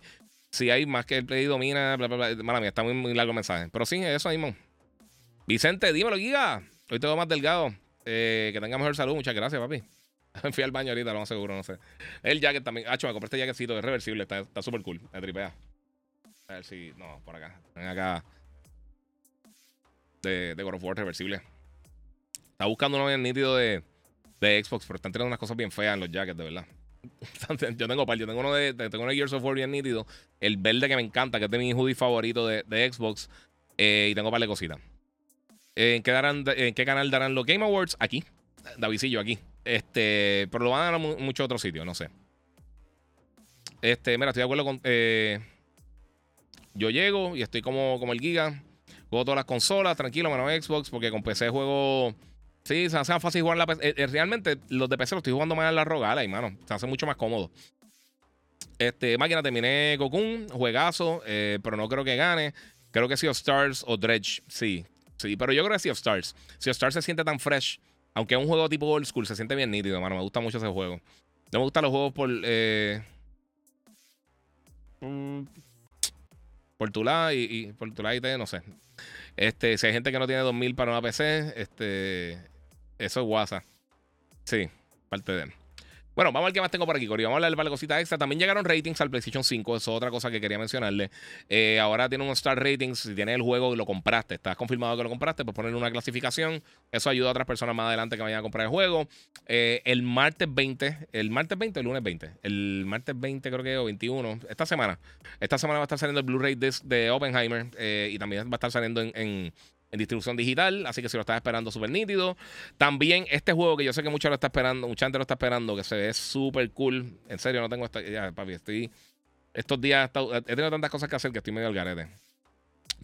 Si hay más que el Play domina, bla, bla, bla. Mala mía, está muy, largo el mensaje. Pero sí, eso mismo. Vicente, dímelo, Giga. Hoy te veo más delgado. Eh, que tenga mejor salud. Muchas gracias, papi. Fui al baño ahorita, lo más seguro, no sé. El jacket también. Ah, me compré este jacketcito, es reversible, está súper cool. Me tripea. A ver si. No, por acá. Ven acá. De, de God of War reversible. Está buscando uno bien nítido de de Xbox, pero están teniendo unas cosas bien feas en los jackets, de verdad. yo tengo par, yo tengo uno de, tengo uno de Gears of War bien nítido. El verde que me encanta, que es de mi hoodie favorito de, Xbox. Eh, y tengo par de cositas. ¿En qué, darán, ¿En qué canal darán los Game Awards? Aquí. Davidillo, aquí. Este, pero lo van a dar a muchos otros sitios, no sé. Este, mira, estoy de acuerdo con. Eh, yo llego y estoy como, como el Giga. Juego todas las consolas, tranquilo, mano Xbox, porque con PC juego Sí, se hace fácil jugar la PC. Eh, eh, realmente, los de PC los estoy jugando más en la rogala y, mano, se hace mucho más cómodo. Este, máquina, terminé Cocoon, juegazo, eh, pero no creo que gane. Creo que Sea of Stars o Dredge, sí. Sí, pero yo creo que Sea of Stars. Sea of Stars se siente tan fresh. Aunque es un juego tipo old school, se siente bien nítido, mano. Me gusta mucho ese juego. No me gustan los juegos por. por tu lado y, y, por tu lado y no sé. Este, si hay gente que no tiene 2000 para una PC, este eso es WhatsApp. Sí, parte de él. Bueno, vamos a ver qué más tengo por aquí, Cori. Vamos a hablar de cositas extra. También llegaron ratings al PlayStation 5. Eso es otra cosa que quería mencionarle. Eh, ahora tiene un Star Ratings. Si tienes el juego y lo compraste, estás confirmado que lo compraste, pues ponerle una clasificación. Eso ayuda a otras personas más adelante que vayan a comprar el juego. Eh, el martes 20, el martes 20 o el lunes 20. El martes 20, creo que o 21. Esta semana. Esta semana va a estar saliendo el Blu-ray disc de Oppenheimer. Eh, y también va a estar saliendo en en distribución digital, así que si lo estás esperando, súper nítido. También este juego que yo sé que mucha lo está esperando, mucha gente lo está esperando, que se ve súper cool. En serio, no tengo esta. Ya, papi, estoy. Estos días he tenido tantas cosas que hacer que estoy medio al garete.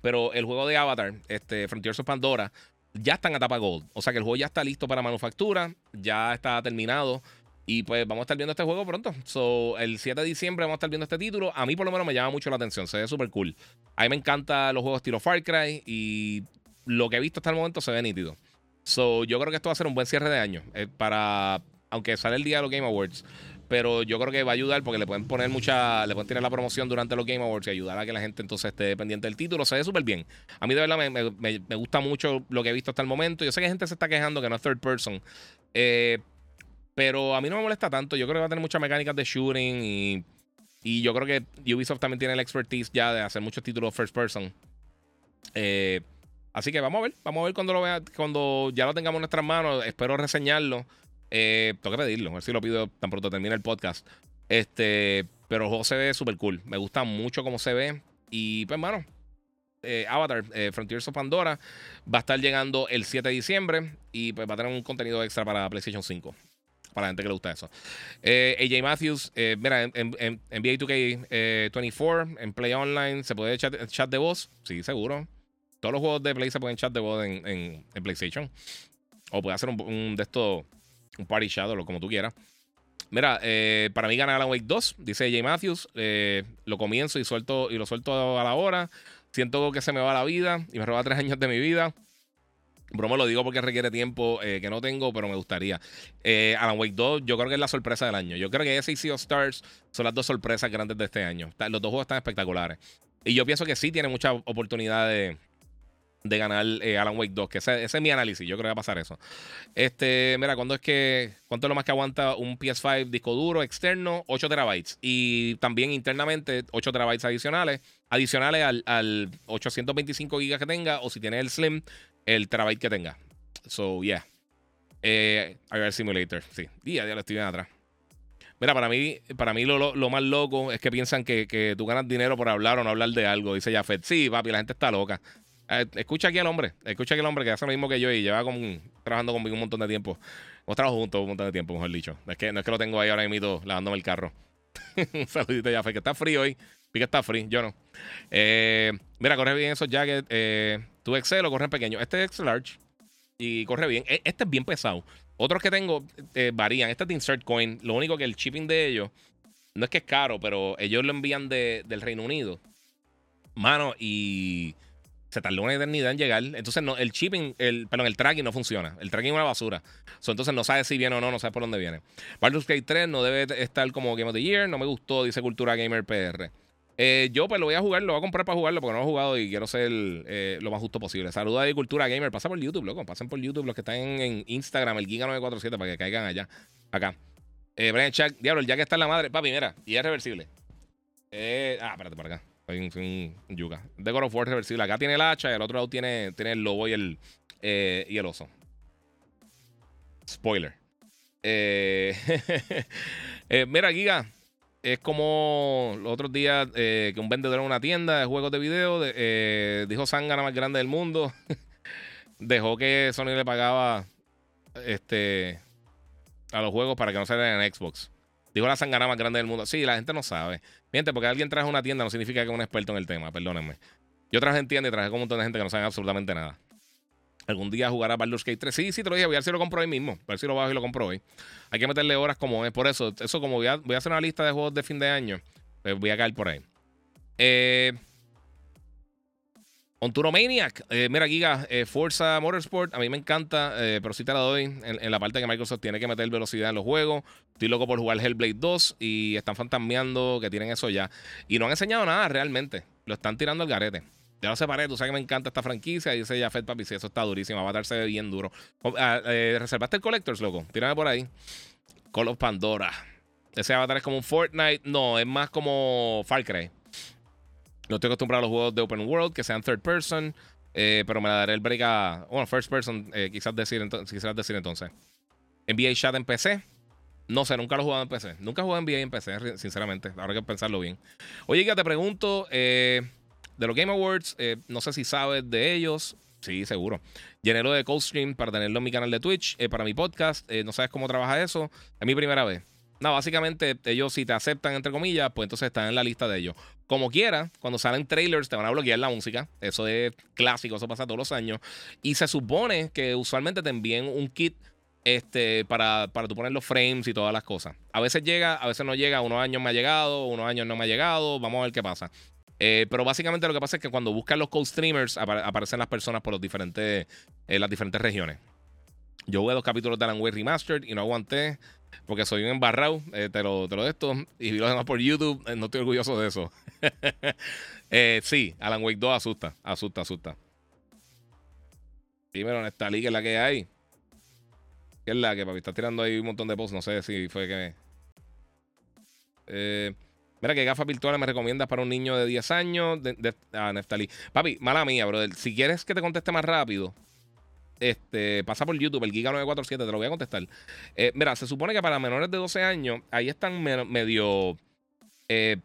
Pero el juego de Avatar, este, Frontiers of Pandora, ya está en etapa Gold. O sea que el juego ya está listo para manufactura, ya está terminado. Y pues vamos a estar viendo este juego pronto. So, el 7 de diciembre vamos a estar viendo este título. A mí por lo menos me llama mucho la atención. Se ve súper cool. A mí me encantan los juegos estilo Far Cry. Y lo que he visto hasta el momento se ve nítido. So, yo creo que esto va a ser un buen cierre de año. Eh, para. Aunque sale el día de los Game Awards. Pero yo creo que va a ayudar porque le pueden poner mucha. Le pueden tirar la promoción durante los Game Awards y ayudar a que la gente entonces esté pendiente del título. Se ve súper bien. A mí de verdad me, gusta mucho lo que he visto hasta el momento. Yo sé que gente se está quejando que no es third person. Eh, pero a mí no me molesta tanto. Yo creo que va a tener muchas mecánicas de shooting y. Y yo creo que Ubisoft también tiene la expertise ya de hacer muchos títulos first person. Eh, Así que vamos a ver, vamos a ver cuando lo vea, cuando ya lo tengamos en nuestras manos. Espero reseñarlo. Eh, tengo que pedirlo, a ver si lo pido tan pronto termine el podcast. Este, pero el juego se ve súper cool. Me gusta mucho cómo se ve. Y pues, hermano, Avatar, Frontiers of Pandora, va a estar llegando el 7 de diciembre y pues va a tener un contenido extra para PlayStation 5 para la gente que le gusta eso. Eh, AJ Matthews, eh, mira, en, en, NBA 2K24, en Play Online, ¿se puede chat, chat de voz? Sí, seguro. Todos los juegos de Play se pueden chat de voz en, en PlayStation. O puede hacer un, de estos, un party shadow, o como tú quieras. Mira, eh, para mí gana Alan Wake 2, dice AJ Matthews. lo comienzo y, suelto, y lo suelto a la hora. Siento que se me va la vida y me roba tres años de mi vida. Bromo lo digo porque requiere tiempo eh, que no tengo, pero me gustaría. Eh, Alan Wake 2, yo creo que es la sorpresa del año. Yo creo que ese y Stars son las dos sorpresas grandes de este año. Los dos juegos están espectaculares. Y yo pienso que sí tiene mucha oportunidad de, ganar eh, Alan Wake 2, que ese, es mi análisis. Yo creo que va a pasar eso. Este, mira, ¿cuándo es que, ¿cuánto es lo más que aguanta un PS5 disco duro externo? 8 terabytes. Y también internamente 8 terabytes adicionales. Adicionales al, al 825 gigas que tenga, o si tiene el Slim, el terabyte que tenga. So, yeah. Eh, Simulator, sí. Día, ya lo estoy bien atrás. Mira, para mí, para mí lo, lo, más loco es que piensan que, que, tú ganas dinero por hablar o no hablar de algo. Dice Jafet. Sí, papi, la gente está loca. Eh, escucha aquí al hombre. Escucha aquí al hombre que hace lo mismo que yo y lleva trabajando conmigo un montón de tiempo. Hemos trabajado juntos un montón de tiempo, mejor dicho. Es que, no es que lo tengo ahí ahora mismo lavándome el carro. un saludito, Jafet, que está frío hoy. Pica está frío, yo no. Eh, mira, corre bien esos jackets. Eh, tu Excel o corre pequeño. Este es X Large y corre bien. E, este es bien pesado. Otros que tengo eh, varían. Este es de Insert Coin. Lo único que el shipping de ellos no es que es caro, pero ellos lo envían del Reino Unido. Mano, y se tardó una eternidad en llegar. Entonces, no, el shipping, el, perdón, el tracking no funciona. El tracking es una basura. entonces, no sabe si viene o no, no sabe por dónde viene. Baldur's Gate 3 no debe estar como Game of the Year. No me gustó, dice Cultura Gamer PR. Eh, yo pues lo voy a jugar, lo voy a comprar para jugarlo porque no lo he jugado y quiero ser eh, lo más justo posible. Saludos a Cultura Gamer. Pasa por YouTube, loco. Pasen por YouTube los que están en, Instagram, el Giga947, para que caigan allá. Acá. Eh, Brian Chuck, diablo, el que está en la madre. Papi, mira, y es reversible. Eh, ah, espérate, por acá. Hay un, yuca. De God of War reversible. Acá tiene el hacha y el otro lado tiene, tiene el lobo y el, y el oso. Spoiler. mira, Giga es como los otros días eh, que un vendedor en una tienda de juegos de video eh, dijo Sangana más grande del mundo. Dejó que Sony le pagaba este a los juegos para que no salieran en Xbox. Dijo la sangana más grande del mundo. Sí, la gente no sabe. Miente, porque alguien traje una tienda no significa que es un experto en el tema, perdónenme. Yo traje en tienda y traje con un montón de gente que no sabe absolutamente nada. Algún día jugará Baldur's Gate 3. Sí, sí, te lo dije. Voy a ver si lo compro hoy mismo. A ver si lo bajo y lo compro hoy. Hay que meterle horas como es. Por eso, eso como voy a, voy a hacer una lista de juegos de fin de año, pues voy a caer por ahí. Eh, Onturomaniac. Eh, mira, Giga, eh, Forza Motorsport. A mí me encanta, eh, pero sí te la doy en, la parte que Microsoft tiene que meter velocidad en los juegos. Estoy loco por jugar Hellblade 2 y están fantasmeando que tienen eso ya. Y no han enseñado nada realmente. Lo están tirando al garete. Ya lo separé, tú sabes que me encanta esta franquicia. Dice Jafet, papi, sí, eso está durísimo. Avatar se ve bien duro. Ah, eh, ¿Reservaste el Collectors, loco? Tírame por ahí. Call of Pandora. Ese Avatar es como un Fortnite. No, es más como Far Cry. No estoy acostumbrado a los juegos de Open World que sean third person. Eh, pero me la daré el break a. Bueno, first person, eh, quizás, decir, quizás decir entonces. NBA Chat en PC. No sé, nunca lo he jugado en PC. Nunca he jugado NBA en PC, sinceramente. Ahora que pensarlo bien. Oye, ya te pregunto. Eh, de los Game Awards, eh, no sé si sabes de ellos. Sí, seguro. Llenero de Coldstream para tenerlo en mi canal de Twitch, eh, para mi podcast. No sabes cómo trabaja eso. Es mi primera vez. No, básicamente ellos si te aceptan, entre comillas, pues entonces están en la lista de ellos. Como quiera, cuando salen trailers te van a bloquear la música. Eso es clásico, eso pasa todos los años. Y se supone que usualmente te envíen un kit este, para, para tú poner los frames y todas las cosas. A veces llega, a veces no llega. Unos años me ha llegado, unos años no me ha llegado. Vamos a ver qué pasa. Eh, pero básicamente lo que pasa es que cuando buscan los cold streamers aparecen las personas por los diferentes, eh, las diferentes regiones. Yo jugué dos capítulos de Alan Wake Remastered y no aguanté porque soy un embarrado, eh, te, lo, te lo de esto, y vi los demás por YouTube, no estoy orgulloso de eso. sí, Alan Wake 2 asusta, asusta, asusta. Primero en esta es la que hay. ¿Qué es la que, papi? Está tirando ahí un montón de posts, no sé si fue que... Eh... Mira, ¿qué gafas virtuales me recomiendas para un niño de 10 años? De, ah, Neftalí. Papi, mala mía, brother. Si quieres que te conteste más rápido, este, pasa por YouTube, el Giga947, te lo voy a contestar. Eh, mira, se supone que para menores de 12 años, ahí están medio. Eh,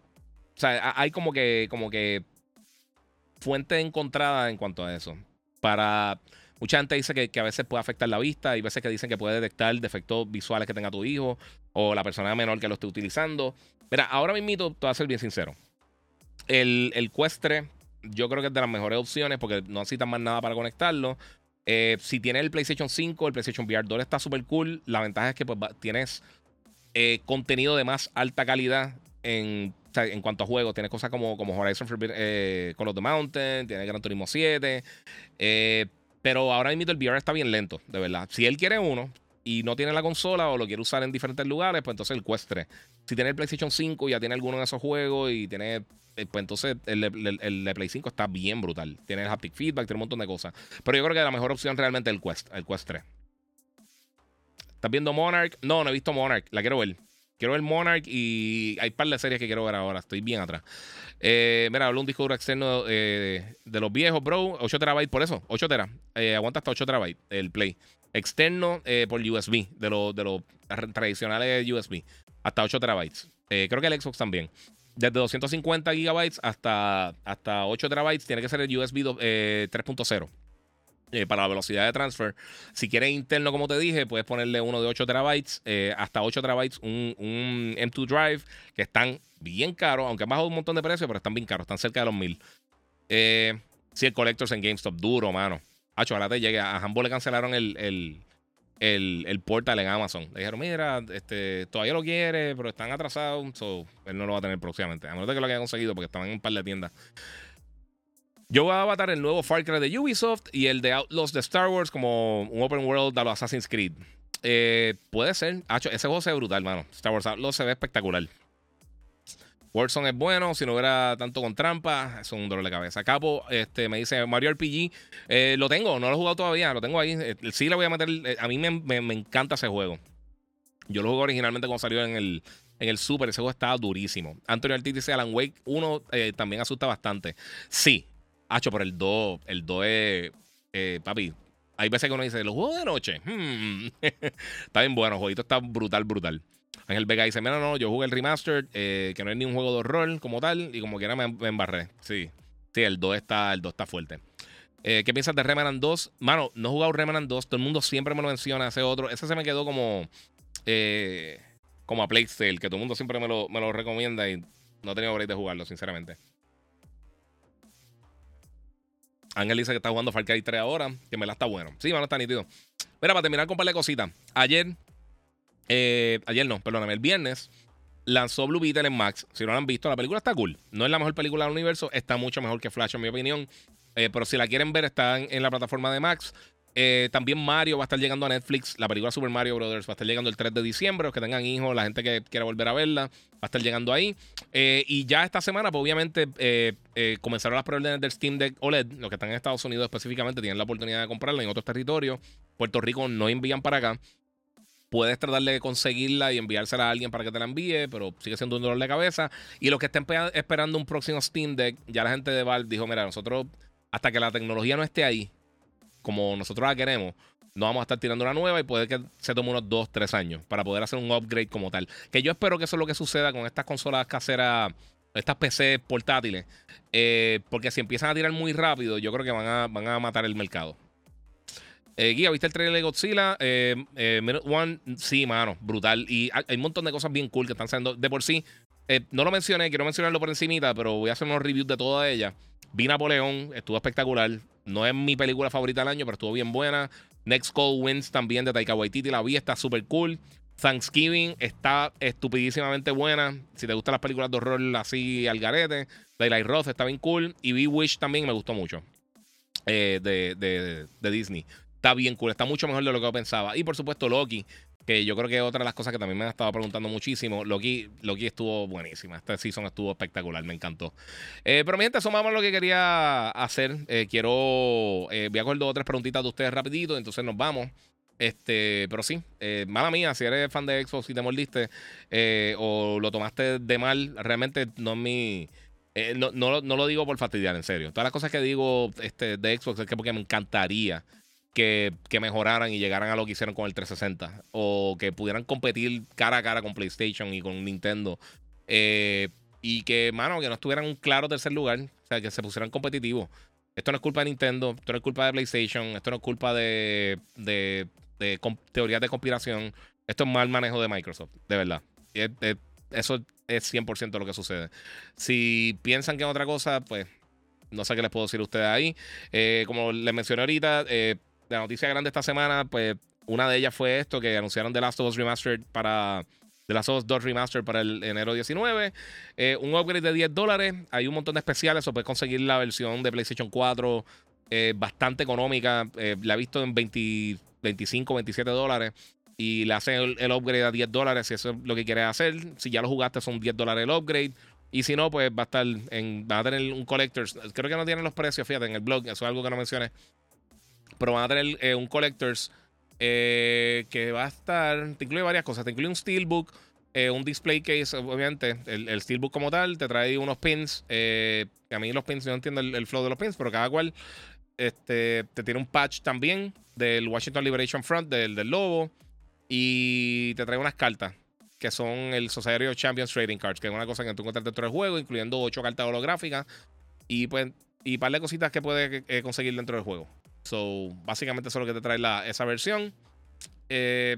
o sea, hay como que, como que fuente encontrada en cuanto a eso. Para. Mucha gente dice que, a veces puede afectar la vista, y veces que dicen que puede detectar defectos visuales que tenga tu hijo o la persona menor que lo esté utilizando. Mira, ahora mismo te voy a ser bien sincero. El, el Quest 3, yo creo que es de las mejores opciones porque no necesitas más nada para conectarlo. Eh, si tienes el PlayStation 5, el PlayStation VR 2 está súper cool. La ventaja es que pues, tienes eh, contenido de más alta calidad en, en cuanto a juegos. Tienes cosas como, como Horizon eh, Call of the Mountain, tienes Gran Turismo 7. Eh, pero ahora mismo el VR está bien lento, de verdad. Si él quiere uno y no tiene la consola o lo quiere usar en diferentes lugares, pues entonces el Quest 3. Si tiene el PlayStation 5 y ya tiene alguno de esos juegos y tiene eh, pues entonces el, de Play 5 está bien brutal. Tiene el haptic feedback, tiene un montón de cosas. Pero yo creo que la mejor opción realmente es el Quest, el Quest 3. ¿Estás viendo Monarch? No, no he visto Monarch. La quiero ver. Quiero ver Monarch y hay un par de series que quiero ver ahora. Estoy bien atrás. Eh, mira, hablo un disco duro externo eh, de los viejos, bro. 8 terabytes, por eso. 8 teras. aguanta hasta 8 terabytes el Play. Externo por USB, de los de los tradicionales USB. Hasta 8 terabytes. creo que el Xbox también desde 250 gigabytes hasta, hasta 8 terabytes tiene que ser el USB 3.0. Eh, para la velocidad de transfer. Si quieres interno, como te dije, puedes ponerle uno de 8 terabytes, eh, hasta 8 terabytes, un, M2 Drive, que están bien caros, aunque han bajado un montón de precios, pero están bien caros, están cerca de los 1000. Eh, si el Collectors en GameStop, duro, mano. Hacho, ahora te llegue. A Hambo le cancelaron el, el, el, portal en Amazon. Le dijeron, mira, este, todavía lo quiere, pero están atrasados, él no lo va a tener próximamente. A menos de que lo haya conseguido porque estaban en un par de tiendas. Yo voy a avatar el nuevo Far Cry de Ubisoft y el de Outlaws de Star Wars como un open world de los Assassin's Creed. Eh, puede ser. ese juego se ve brutal, mano. Star Wars Outlaws se ve espectacular. Warzone es bueno, si no hubiera tanto con trampa, es un dolor de cabeza. Capo, este, me dice Mario RPG, eh, lo tengo, no lo he jugado todavía, lo tengo ahí. Eh, sí le voy a meter, a mí me, encanta ese juego. Yo lo jugué originalmente cuando salió en el, en el Super, ese juego estaba durísimo. Antonio Ortiz dice Alan Wake 1 también asusta bastante. Sí, hacho, pero el 2, el 2 es, papi, hay veces que uno dice, los juegos de noche, hmm". está bien bueno, el jueguito está brutal, brutal. Ángel Vega dice: Mira, no, yo jugué el remaster, eh, que no es ni un juego de horror como tal, y como quiera me, embarré. Sí, sí, el 2 está, el 2 está fuerte. Eh, ¿Qué piensas de Remnant 2? Mano, no he jugado Remnant 2, todo el mundo siempre me lo menciona, ese otro. Ese se me quedó como. Eh, como a Playstyle, que todo el mundo siempre me lo, me lo recomienda y no he tenido break de jugarlo, sinceramente. Ángel dice que está jugando Far Cry 3 ahora, que me la está bueno. Sí, mano, está nítido. Mira, para terminar con un par de cositas. Ayer eh, ayer no, perdóname, el viernes lanzó Blue Beetle en Max. Si no lo han visto, la película está cool. No es la mejor película del universo, está mucho mejor que Flash, en mi opinión. Eh, pero si la quieren ver, está en, la plataforma de Max. Eh, también Mario va a estar llegando a Netflix. La película Super Mario Brothers va a estar llegando el 3 de diciembre. Los que tengan hijos, la gente que quiera volver a verla, va a estar llegando ahí. Y ya esta semana, pues obviamente, comenzaron las preórdenes del Steam Deck OLED. Los que están en Estados Unidos específicamente tienen la oportunidad de comprarla. En otros territorios, Puerto Rico no envían para acá puedes tratar de conseguirla y enviársela a alguien para que te la envíe, pero sigue siendo un dolor de cabeza. Y los que estén esperando un próximo Steam Deck, ya la gente de Valve dijo, mira, nosotros hasta que la tecnología no esté ahí, como nosotros la queremos, no vamos a estar tirando una nueva y puede que se tome unos 2, 3 años para poder hacer un upgrade como tal. Que yo espero que eso es lo que suceda con estas consolas caseras, estas PC portátiles, eh, porque si empiezan a tirar muy rápido, yo creo que van a, van a matar el mercado. Eh, Guía, ¿viste el trailer de Godzilla? Eh, Minute One, sí, mano, brutal. Y hay, un montón de cosas bien cool que están saliendo de por sí. no lo mencioné, quiero mencionarlo por encimita, pero voy a hacer unos reviews de toda ella. Vi Napoleón, estuvo espectacular. No es mi película favorita del año, pero estuvo bien buena. Next Call Wins también de Taika Waititi, la vi, está súper cool. Thanksgiving está estupidísimamente buena. Si te gustan las películas de horror así al garete. Daylight Roth está bien cool. Y vi Wish también me gustó mucho. de, de Disney está bien cool, está mucho mejor de lo que yo pensaba. Y por supuesto, Loki, que yo creo que otra de las cosas que también me han estado preguntando muchísimo. Loki, Loki estuvo buenísima. Esta season estuvo espectacular, me encantó. Eh, pero mi gente, eso más lo que quería hacer. Eh, quiero. Eh, voy a coger dos o tres preguntitas de ustedes rapidito, entonces nos vamos. Este, pero sí, mala mía, si eres fan de Xbox y te mordiste o lo tomaste de mal, realmente no es mi. no, no, no, lo digo por fastidiar, en serio. Todas las cosas que digo este, de Xbox es que porque me encantaría que, mejoraran y llegaran a lo que hicieron con el 360. O que pudieran competir cara a cara con PlayStation y con Nintendo. Eh, y que, mano, que no estuvieran un claro tercer lugar. O sea, que se pusieran competitivos. Esto no es culpa de Nintendo, esto no es culpa de PlayStation, esto no es culpa de, de, teorías de conspiración. Esto es mal manejo de Microsoft, de verdad. eso es 100% lo que sucede. Si piensan que es otra cosa, pues no sé qué les puedo decir a ustedes ahí. Eh, como les mencioné ahorita, eh, la noticia grande esta semana, pues una de ellas fue esto, que anunciaron The Last of Us Remastered para de las Us 2 Remaster para el enero 19. Eh, un upgrade de 10 dólares. Hay un montón de especiales. O puedes conseguir la versión de PlayStation 4 eh, bastante económica. Eh, la he visto en 25, 27 dólares. Y le hacen el, upgrade a 10 dólares si eso es lo que quieres hacer. Si ya lo jugaste, son 10 dólares el upgrade. Y si no, pues va a estar. Va a tener un Collectors. Creo que no tienen los precios, fíjate, en el blog. Eso es algo que no mencioné. Pero van a tener un Collectors eh, que va a estar, te incluye varias cosas, te incluye un Steelbook, eh, un display case, obviamente, el, Steelbook como tal, te trae unos pins, eh, a mí los pins, yo no entiendo el, flow de los pins, pero cada cual este, te tiene un patch también del Washington Liberation Front, del, del lobo, y te trae unas cartas que son el Society of Champions Trading Cards, que es una cosa que tú encuentras dentro del juego, incluyendo ocho cartas holográficas y pues y par de cositas que puedes conseguir dentro del juego. So, básicamente eso es lo que te trae la, esa versión. Eh,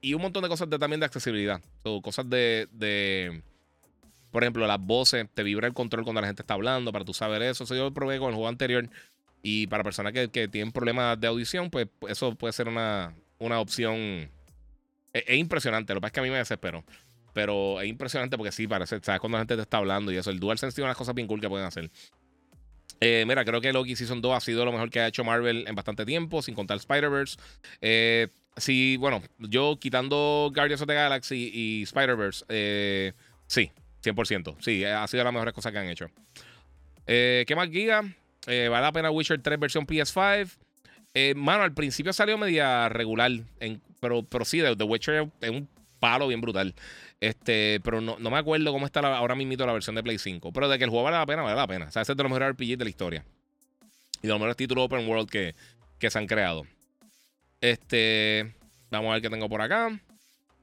y un montón de cosas de, también de accesibilidad. So, cosas de, de, por ejemplo, las voces, te vibra el control cuando la gente está hablando, para tú saber eso. Eso yo lo probé con el juego anterior. Y para personas que, que tienen problemas de audición, pues eso puede ser una, una opción. E, es, impresionante. Lo que pasa es que a mí me desespero. Pero es impresionante porque sí, parece, sabes cuando la gente te está hablando y eso. El DualSense tiene unas cosas bien cool que pueden hacer. Eh, mira, creo que Loki Season 2 ha sido lo mejor que ha hecho Marvel en bastante tiempo, sin contar Spider-Verse. Eh, sí, bueno, yo quitando Guardians of the Galaxy y Spider-Verse, eh, sí, 100%. Sí, ha sido la mejor cosa que han hecho. ¿Qué más giga? vale la pena Witcher 3 versión PS5. mano, al principio salió media regular, pero, pero sí, The Witcher es un palo bien brutal. Este, pero no, me acuerdo cómo está ahora mismo la versión de Play 5. Pero de que el juego vale la pena, vale la pena. O sea, ese es de los mejores RPGs de la historia. Y de los mejores títulos open world que, que se han creado. Este, vamos a ver qué tengo por acá.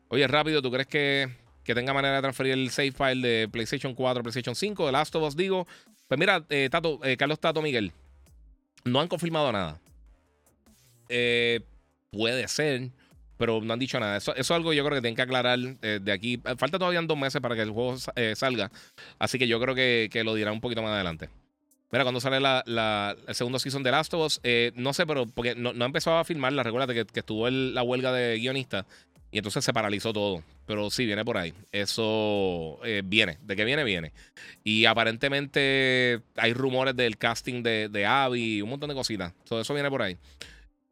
Oye, rápido, ¿tú crees que, que tenga manera de transferir el save file de PlayStation 4 a PlayStation 5? De Last of Us, digo. Pues mira, eh, Tato, eh, Carlos Tato Miguel. No han confirmado nada. Eh, puede ser pero no han dicho nada. Eso, es algo que yo creo que tienen que aclarar eh, de aquí. Falta todavía dos meses para que el juego eh, salga, así que yo creo que, lo dirán un poquito más adelante. Mira, cuando sale la, el segundo season de Last of Us, eh, no sé, pero porque no, no empezado a filmar, la recuerda que, que estuvo la huelga de guionistas y entonces se paralizó todo. Pero sí, viene por ahí. Eso viene. ¿De qué viene? Viene. Y aparentemente hay rumores del casting de, de Abby, un montón de cositas. Todo eso viene por ahí.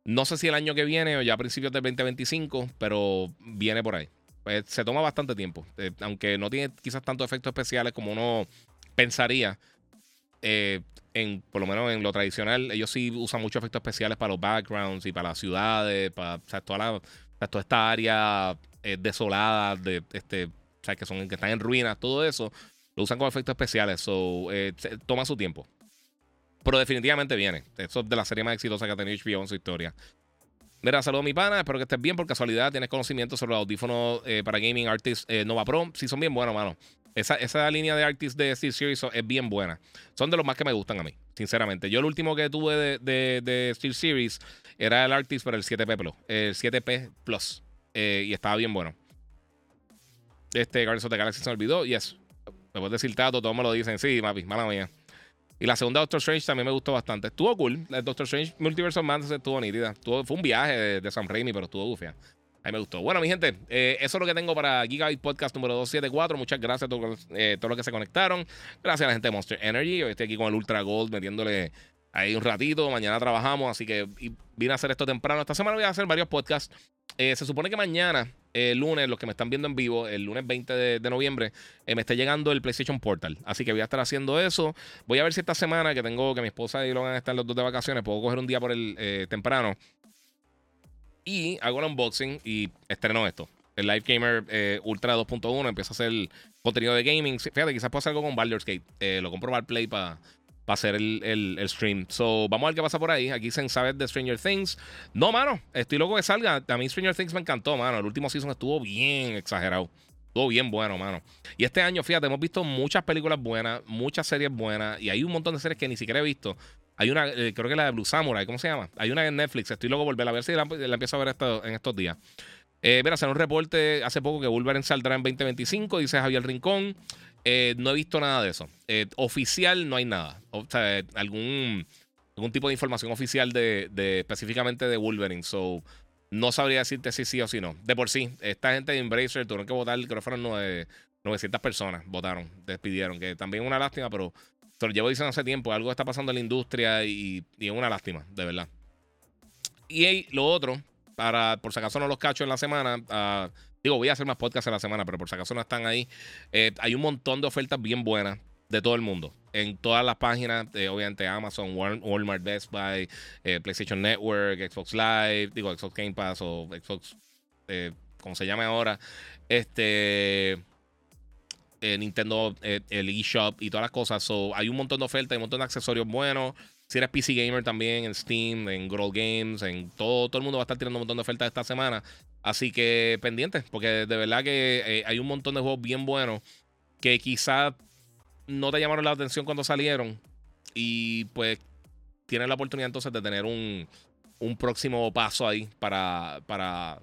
No sé si el año que viene o ya a principios del 2025, pero viene por ahí. Pues, se toma bastante tiempo. Eh, aunque no tiene quizás tantos efectos especiales como uno pensaría. Eh, en, por lo menos en lo tradicional, ellos sí usan muchos efectos especiales para los backgrounds y para las ciudades, para toda, la, toda esta área eh, desolada, de, este, o sea, que, están en ruinas, todo eso, lo usan como efectos especiales. So, toma su tiempo. Pero definitivamente viene. Eso es de la serie más exitosa que ha tenido HBO en su historia. Mira, saludos mi pana. Espero que estés bien. Por casualidad, tienes conocimiento sobre los audífonos eh, para gaming artists eh, Nova Pro. Sí, son bien buenos, mano. Esa, esa línea de artists de Steel Series es bien buena. Son de los más que me gustan a mí, sinceramente. Yo el último que tuve de, de, de Steel Series era el Artist para el 7P Plus. El 7P Plus. Eh, y estaba bien bueno. Este Guardians of the Galaxy se me olvidó. Yes. Me puedes decir Tato, todos me lo dicen. Sí, mapi, mala mía. Y la segunda Doctor Strange también me gustó bastante. Estuvo cool. La Doctor Strange Multiverse of Madness estuvo nítida. fue un viaje de, Sam Raimi, pero estuvo gufia. A mí me gustó. Bueno, mi gente, eh, eso es lo que tengo para Gigabyte Podcast número 274. Muchas gracias a todos, eh, todos los que se conectaron. Gracias a la gente de Monster Energy. Hoy estoy aquí con el Ultra Gold metiéndole ahí un ratito. Mañana trabajamos, así que vine a hacer esto temprano. Esta semana voy a hacer varios podcasts. Eh, se supone que mañana el lunes, los que me están viendo en vivo, el lunes 20 de, noviembre, eh, me está llegando el PlayStation Portal. Así que voy a estar haciendo eso. Voy a ver si esta semana que tengo que mi esposa y lo van a estar los dos de vacaciones, puedo coger un día por el eh, temprano. Y hago el unboxing y estreno esto. El Live Gamer eh, Ultra 2.1 empieza a hacer contenido de gaming. Fíjate, quizás pueda hacer algo con Baldur's Gate. lo compro para Play para para hacer el, stream. So, vamos a ver qué pasa por ahí. Aquí se sabe de Stranger Things. No, mano, estoy loco que salga. A mí Stranger Things me encantó, mano. El último season estuvo bien exagerado. Todo bien bueno, mano. Y este año, fíjate, hemos visto muchas películas buenas, muchas series buenas, y hay un montón de series que ni siquiera he visto. Hay una, eh, creo que la de Blue Samurai, ¿cómo se llama? Hay una en Netflix, estoy loco por verla, a ver si la, empiezo a ver esto, en estos días. Eh, mira, salió un reporte hace poco que Wolverine saldrá en 2025, dice Javier Rincón. Eh, no he visto nada de eso. Eh, oficial no hay nada. O sea, algún, algún tipo de información oficial de, específicamente de Wolverine. So, no sabría decirte si sí o si no. De por sí, esta gente de Embracer tuvieron que votar, creo que fueron 900 personas votaron, despidieron, que también es una lástima, pero te lo llevo diciendo hace tiempo, algo está pasando en la industria y, es una lástima, de verdad. Y lo otro, para por si acaso no los cacho en la semana, uh, Digo, voy a hacer más podcasts en la semana, pero por si acaso no están ahí. Eh, hay un montón de ofertas bien buenas de todo el mundo. En todas las páginas, eh, obviamente Amazon, Walmart, Best Buy, eh, PlayStation Network, Xbox Live, digo Xbox Game Pass o Xbox, como se llame ahora. Este. Nintendo, el eShop y todas las cosas. So, hay un montón de ofertas, hay un montón de accesorios buenos. Si eres PC Gamer también, en Steam, en Grow Games, en todo, todo el mundo va a estar tirando un montón de ofertas esta semana. Así que pendiente, porque de verdad que eh, hay un montón de juegos bien buenos que quizás no te llamaron la atención cuando salieron. Y pues tienes la oportunidad entonces de tener un, próximo paso ahí para, para,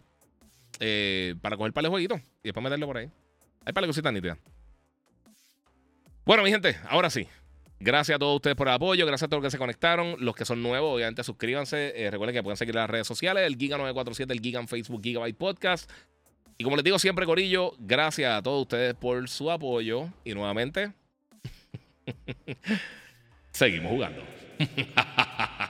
eh, para coger para el jueguito y después meterlo por ahí. Hay para cositas nítidas. Bueno, mi gente, ahora sí. Gracias a todos ustedes por el apoyo, gracias a todos los que se conectaron. Los que son nuevos, obviamente suscríbanse. Eh, recuerden que pueden seguir las redes sociales, el Giga947, el Giga en Facebook, Gigabyte Podcast. Y como les digo siempre, Corillo, gracias a todos ustedes por su apoyo. Y nuevamente, seguimos jugando.